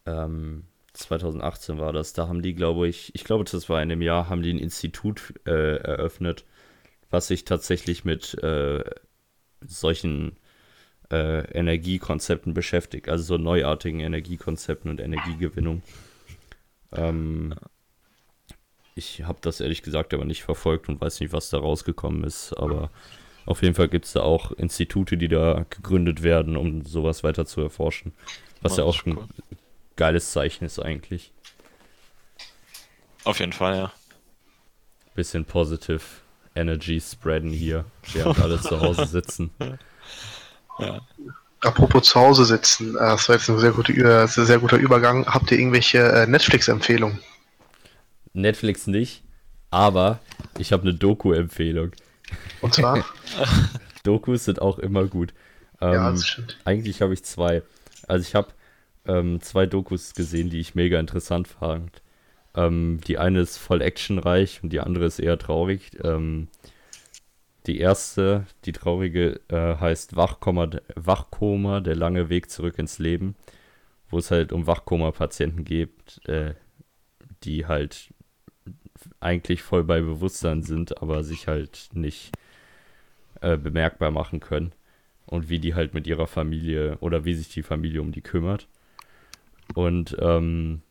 ähm, 2018 war das, da haben die, glaube ich, ich glaube, das war in dem Jahr, haben die ein Institut äh, eröffnet, was sich tatsächlich mit äh, solchen äh, Energiekonzepten beschäftigt, also so neuartigen Energiekonzepten und Energiegewinnung. Ähm, ich habe das ehrlich gesagt aber nicht verfolgt und weiß nicht, was da rausgekommen ist, aber auf jeden Fall gibt es da auch Institute, die da gegründet werden, um sowas weiter zu erforschen. Was ja auch ein cool. geiles Zeichen ist eigentlich. Auf jeden Fall, ja. Bisschen positive Energy spreaden hier, während alle zu Hause sitzen. Apropos zu Hause sitzen, äh, das war jetzt ein sehr, gute, Ü- äh, sehr guter Übergang. Habt ihr irgendwelche äh, Netflix-Empfehlungen? Netflix nicht, aber ich habe eine Doku-Empfehlung. Und zwar? Dokus sind auch immer gut. Ähm, ja, das stimmt. Eigentlich habe ich zwei. Also ich habe ähm, zwei Dokus gesehen, die ich mega interessant fand. Ähm, die eine ist voll actionreich und die andere ist eher traurig. Ähm, die erste, die traurige, äh, heißt Wachkoma, Wachkoma, der lange Weg zurück ins Leben, wo es halt um Wachkoma-Patienten geht, äh, die halt eigentlich voll bei Bewusstsein sind, aber sich halt nicht äh, bemerkbar machen können und wie die halt mit ihrer Familie oder wie sich die Familie um die kümmert. Und ähm,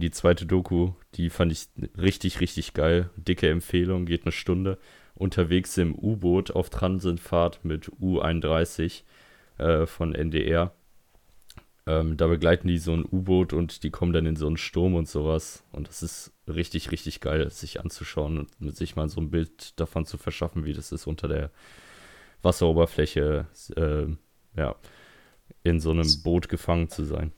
die zweite Doku, die fand ich richtig, richtig geil. Dicke Empfehlung, geht eine Stunde. Unterwegs im U-Boot auf Transitfahrt mit U31 äh, von NDR. Ähm, da begleiten die so ein U-Boot und die kommen dann in so einen Sturm und sowas. Und das ist richtig, richtig geil, sich anzuschauen und sich mal so ein Bild davon zu verschaffen, wie das ist unter der Wasseroberfläche, äh, ja, in so einem Boot gefangen zu sein.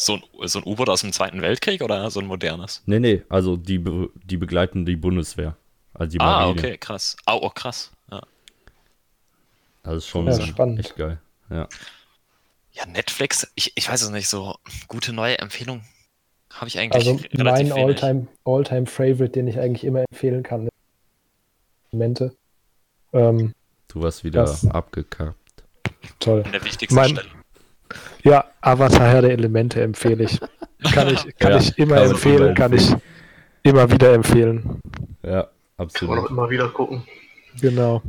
So ein, so ein U-Boot aus dem Zweiten Weltkrieg oder so ein modernes? Nee, nee, also die, be die begleiten die Bundeswehr. Also die Ah, Marine. okay, krass. Oh, oh krass. Ja. Also ist schon Ja, so spannend. echt geil. Ja. ja, Netflix, ich, ich weiß es nicht, so gute neue Empfehlung habe ich eigentlich Also mein. Alltime Alltime Favorite, den ich eigentlich immer empfehlen kann. Momente. Ähm, Du warst wieder Das- abgekackt. toll. An der wichtigsten Mein- Stelle. Ja, Avatar Herr der Elemente empfehle ich. Kann ich, kann Ja, ich immer kann empfehlen, kann ich immer wieder empfehlen. Ja, Kann man auch absolut. immer wieder gucken. Genau.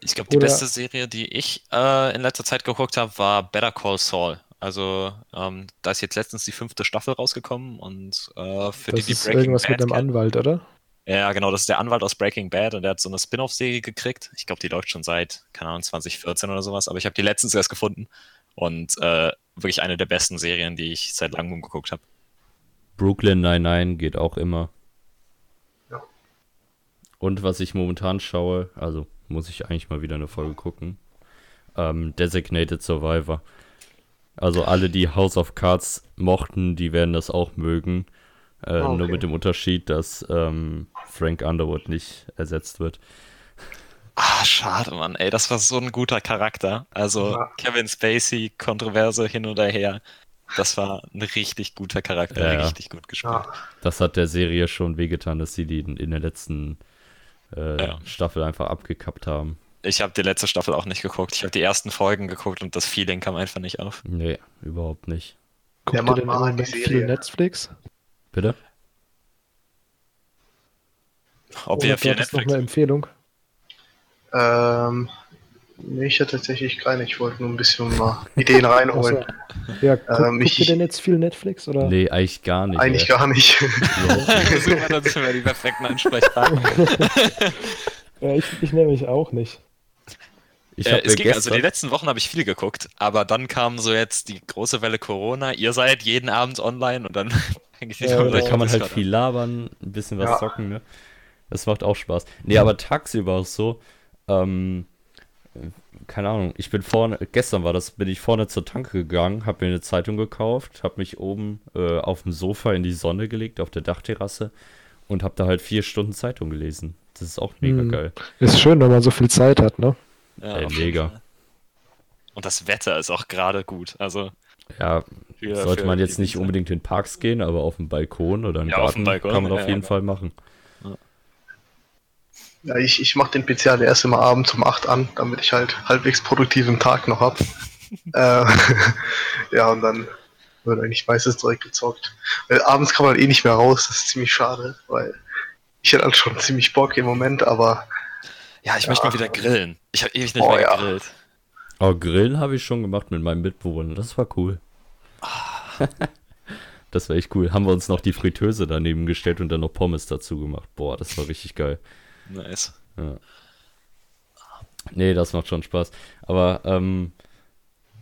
Ich glaube, die Oder- beste Serie, die ich äh, in letzter Zeit geguckt habe, war Better Call Saul. Also, ähm, da ist jetzt letztens die fünfte Staffel rausgekommen und äh, für die, Das die ist irgendwas mit einem Anwalt, oder? Ja, genau, das ist der Anwalt aus Breaking Bad und der hat so eine Spin-off-Serie gekriegt. Ich glaube, die läuft schon seit, keine Ahnung, 2014 oder sowas, aber ich habe die letztens erst gefunden und äh, wirklich eine der besten Serien, die ich seit langem geguckt habe. Brooklyn 99 geht auch immer. Ja. Und was ich momentan schaue, also muss ich eigentlich mal wieder eine Folge gucken. Ähm, Designated Survivor. Also alle, die House of Cards mochten, die werden das auch mögen. Äh, Ah, okay. Nur mit dem Unterschied, dass ähm, Frank Underwood nicht ersetzt wird. Ah, schade, Mann, ey, das war so ein guter Charakter. Also Ja. Kevin Spacey, Kontroverse hin oder her. Das war ein richtig guter Charakter, Ja, ja. richtig gut gespielt. Ja, Das hat der Serie schon wehgetan, dass sie die in, der letzten äh, Ja. Staffel einfach abgekappt haben. Ich habe die letzte Staffel auch nicht geguckt. Ich habe die ersten Folgen geguckt und das Feeling kam einfach nicht auf. Nee, überhaupt nicht. Guckt ihr Mann denn im war die Moment Serie. viel Netflix? Bitte? Ob Oder wir viel ist noch Netflix. eine Empfehlung? Ähm, nee, ich hatte tatsächlich keine. Ich wollte nur ein bisschen mal Ideen reinholen. Achso. Ja, guck, Ähm, guckt ich- ihr denn jetzt viel Netflix? Oder? Nee, eigentlich gar nicht. Eigentlich ey. gar nicht. Super, dann sind wir die perfekten Ansprechpartner. Ja, ich, ich nämlich auch nicht. Ich Äh, es ging, also die gestern, letzten Wochen habe ich viel geguckt, aber dann kam so jetzt die große Welle Corona. Ihr seid jeden Abend online und dann denke ich nicht, Ja, da kann man halt viel labern, ein bisschen was Ja. zocken, ne? Das macht auch Spaß. Nee, aber tagsüber ist so, ähm, keine Ahnung, ich bin vorne, gestern war das, bin ich vorne zur Tanke gegangen, habe mir eine Zeitung gekauft, habe mich oben äh, auf dem Sofa in die Sonne gelegt, auf der Dachterrasse und habe da halt vier Stunden Zeitung gelesen. Das ist auch mega Hm. geil. Ist schön, wenn man so viel Zeit hat, ne? Ja, Ey, auf mega. Und das Wetter ist auch gerade gut. Also Ja, für, sollte für man jetzt nicht unbedingt in Parks gehen, aber auf dem Balkon oder im Ja, auf dem Garten Balkon, kann man auf ja, jeden ja. Fall machen. Ja, ich, ich mache den PC halt erst immer abends um 8 an, damit ich halt halbwegs produktiven Tag noch hab. äh, ja, und dann wird eigentlich meistens direkt gezockt. Weil abends kann man eh nicht mehr raus, das ist ziemlich schade, weil ich hätte halt schon ziemlich Bock im Moment, aber Ja, ich Ja. möchte mal wieder grillen. Ich habe ewig nicht Oh, mehr ja. gegrillt. Aber Grillen habe ich schon gemacht mit meinem Mitbewohner. Das war cool. das war echt cool. Haben wir uns noch die Fritteuse daneben gestellt und dann noch Pommes dazu gemacht. Boah, das war richtig geil. Nice. Ja. Nee, das macht schon Spaß. Aber ähm,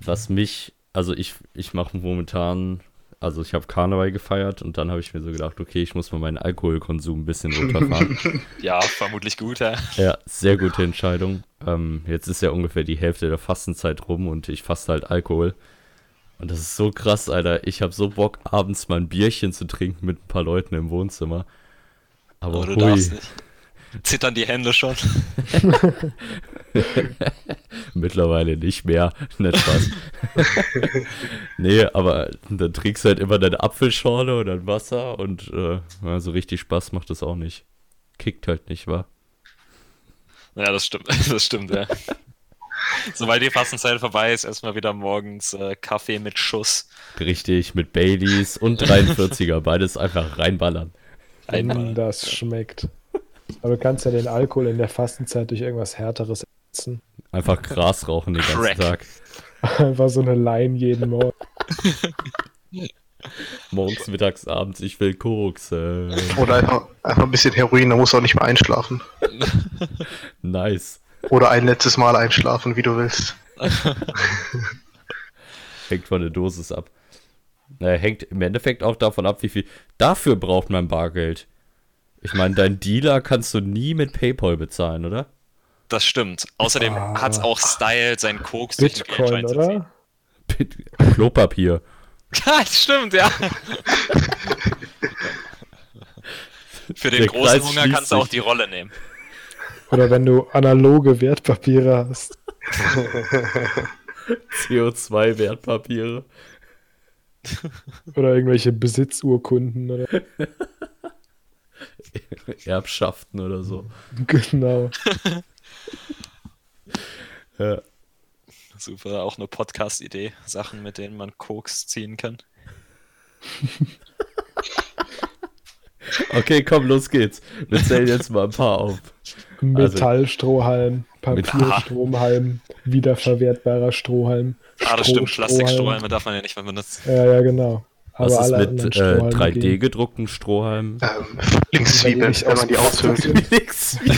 was mich, also ich, ich mache momentan, also ich habe Karneval gefeiert und dann habe ich mir so gedacht, okay, ich muss mal meinen Alkoholkonsum ein bisschen runterfahren. Ja, vermutlich gut, ja. ja, sehr gute Entscheidung. Ähm, jetzt ist ja ungefähr die Hälfte der Fastenzeit rum und ich faste halt Alkohol. Und das ist so krass, Alter. Ich habe so Bock, abends mal ein Bierchen zu trinken mit ein paar Leuten im Wohnzimmer. Aber Aber du hui. darfst nicht. Zittern die Hände schon. Mittlerweile nicht mehr. Nicht Spaß. nee, aber dann trinkst du halt immer deine Apfelschorle und dann Wasser und äh, so richtig Spaß macht das auch nicht. Kickt halt nicht, wa? Ja, das stimmt. Das stimmt, ja. Sobald die Fastenzeit vorbei ist, erstmal wieder morgens äh, Kaffee mit Schuss. Richtig, mit Baileys und 43er, beides einfach reinballern. Einmal. Mm, Das schmeckt. Aber du kannst ja den Alkohol in der Fastenzeit durch irgendwas Härteres ersetzen. Einfach Gras rauchen den ganzen. Tag. Einfach so eine Line jeden Morgen. Morgens, mittags, abends, ich will Koks. Äh, Oder einfach, einfach ein bisschen Heroin, da musst du auch nicht mehr einschlafen. nice. Oder ein letztes Mal einschlafen, wie du willst. Hängt von der Dosis ab. Naja, hängt im Endeffekt auch davon ab, wie viel. Dafür braucht man Bargeld. Ich meine, dein Dealer kannst du nie mit PayPal bezahlen, oder? Das stimmt. Außerdem Ah. hat's auch Style, sein Koks durch den Bitcoin, zu ziehen. oder? Klopapier. Ja, das stimmt, ja. Für den Der großen Kreis Hunger kannst du auch die Rolle nehmen. Oder wenn du analoge Wertpapiere hast. CO2-Wertpapiere. Oder irgendwelche Besitzurkunden oder Erbschaften oder so. genau. Ja. Super, auch eine Podcast-Idee. Sachen, mit denen man Koks ziehen kann. Okay, komm, los geht's. Wir zählen jetzt mal ein paar auf. Also- Metallstrohhalm, Papierstrohhalm, wiederverwertbarer Strohhalm. Ah, das stimmt. Plastikstrohhalme darf man ja nicht mehr benutzen. Ja, ja, genau. Was ist mit äh, Strohhalme 3D gehen. gedruckten Strohhalmen? Ähm, Linkszwiebeln, nicht wenn man die aushöhlt. Nix.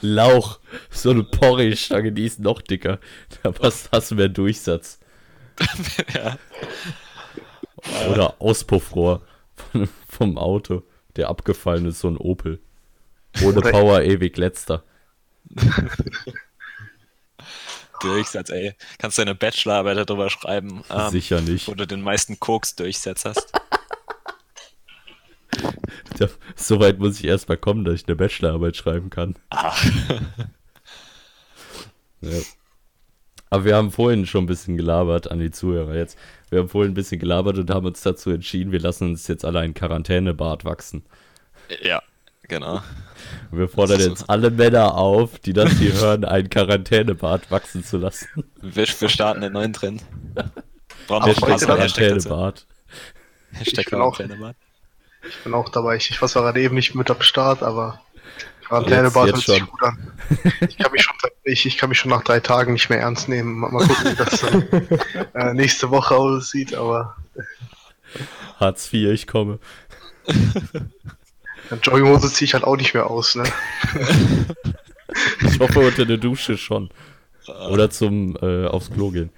Lauch. So eine Porridge-Stange, die ist noch dicker. Da passt, hast du mehr Durchsatz. ja. Oder Auspuffrohr von, vom Auto. Der abgefallen ist, so ein Opel. Ohne Power ewig letzter. Durchsatz, ey. Kannst du eine Bachelorarbeit darüber schreiben, ähm, Sicher nicht. wo du den meisten Koks-Durchsatz hast. Da, so weit muss ich erst mal kommen, dass ich eine Bachelorarbeit schreiben kann. Ah. Ja. Aber wir haben vorhin schon ein bisschen gelabert an die Zuhörer jetzt. Wir haben vorhin ein bisschen gelabert und haben uns dazu entschieden, wir lassen uns jetzt alle ein Quarantänebart wachsen. Ja, genau. Und wir fordern jetzt alle Männer auf, die das hier hören, einen Quarantänebart wachsen zu lassen. Wir, wir starten den neuen Trend. Brauchen wir. Quarantänebart. Hashtag Ich bin auch- Quarantänebart. Ich bin auch dabei. Ich, ich war zwar gerade eben nicht mit am Start, aber Quarantänebad hört sich gut an. Ich kann, mich schon, ich, ich kann mich schon nach drei Tagen nicht mehr ernst nehmen. Mal, mal gucken, wie das dann, äh, nächste Woche aussieht, aber Hartz IV, ich komme. Jogginghose ziehe ich halt auch nicht mehr aus. Ne? Ich hoffe unter der Dusche schon. Oder zum äh, aufs Klo gehen.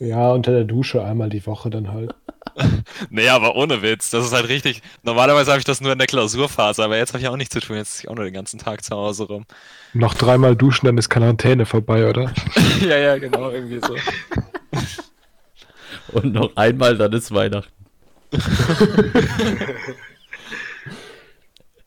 Ja, unter der Dusche einmal die Woche dann halt. Nee, aber ohne Witz. Das ist halt richtig. Normalerweise habe ich das nur in der Klausurphase, aber jetzt habe ich auch nichts zu tun. Jetzt sitze ich auch nur den ganzen Tag zu Hause rum. Noch dreimal duschen, dann ist Quarantäne vorbei, oder? ja, ja, genau, irgendwie so. Und noch einmal, dann ist Weihnachten.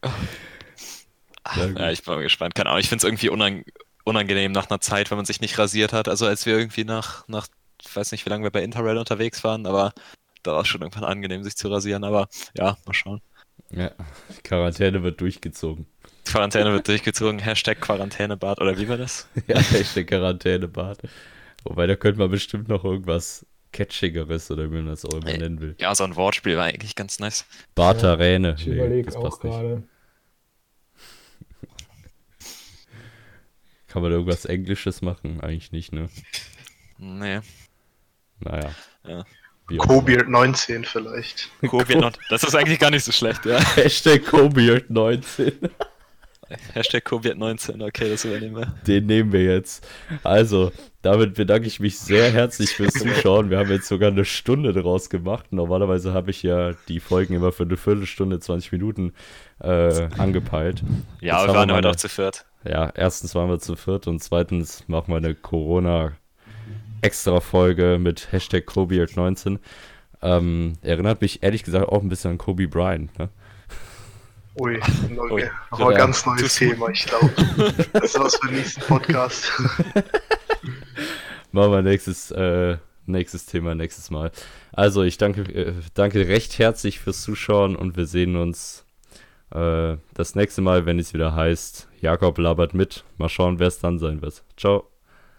Ja. Ja, ich bin mal gespannt. Keine Ahnung, ich finde es irgendwie unang unangenehm nach einer Zeit, wenn man sich nicht rasiert hat. Also als wir irgendwie nach, nach, ich weiß nicht, wie lange wir bei Interrail unterwegs waren, aber da war es schon irgendwann angenehm, sich zu rasieren. Aber ja, mal schauen. Ja, die Quarantäne wird durchgezogen. Quarantäne wird durchgezogen. Hashtag Quarantänebad oder wie war das? Ja, echt der Quarantänebart. Wobei, da könnte man bestimmt noch irgendwas Catchigeres oder wie man das auch immer Ey. nennen will. Ja, so ein Wortspiel war eigentlich ganz nice. Bartaräne. Ich Nee, überlege das auch gerade. Kann man da irgendwas Englisches machen? Eigentlich nicht, ne? Nee. Naja. Ja. Cobeard 19 vielleicht. Covid not. Das ist eigentlich gar nicht so schlecht, ja. Hashtag Cobeard19. Hashtag Covid-19, okay, das übernehmen wir. Den nehmen wir jetzt. Also, damit bedanke ich mich sehr herzlich fürs Zuschauen. Wir haben jetzt sogar eine Stunde draus gemacht. Normalerweise habe ich ja die Folgen immer für eine Viertelstunde, 20 Minuten äh, angepeilt. Ja, Jetzt wir waren heute auch zu viert. Ja, erstens waren wir zu viert und zweitens machen wir eine Corona-Extra-Folge mit Hashtag Cobeard19. Ähm, erinnert mich ehrlich gesagt auch ein bisschen an Kobe Bryant. Ne? Ui, Ui. okay. Aber Ja. ganz neues Thema, ich glaube. Das ist was für den nächsten Podcast. Machen wir nächstes, äh, nächstes Thema nächstes Mal. Also, ich danke, äh, danke recht herzlich fürs Zuschauen und wir sehen uns äh, das nächste Mal, wenn es wieder heißt, Jakob labert mit. Mal schauen, wer es dann sein wird. Ciao.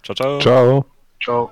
Ciao, ciao. Ciao. Ciao.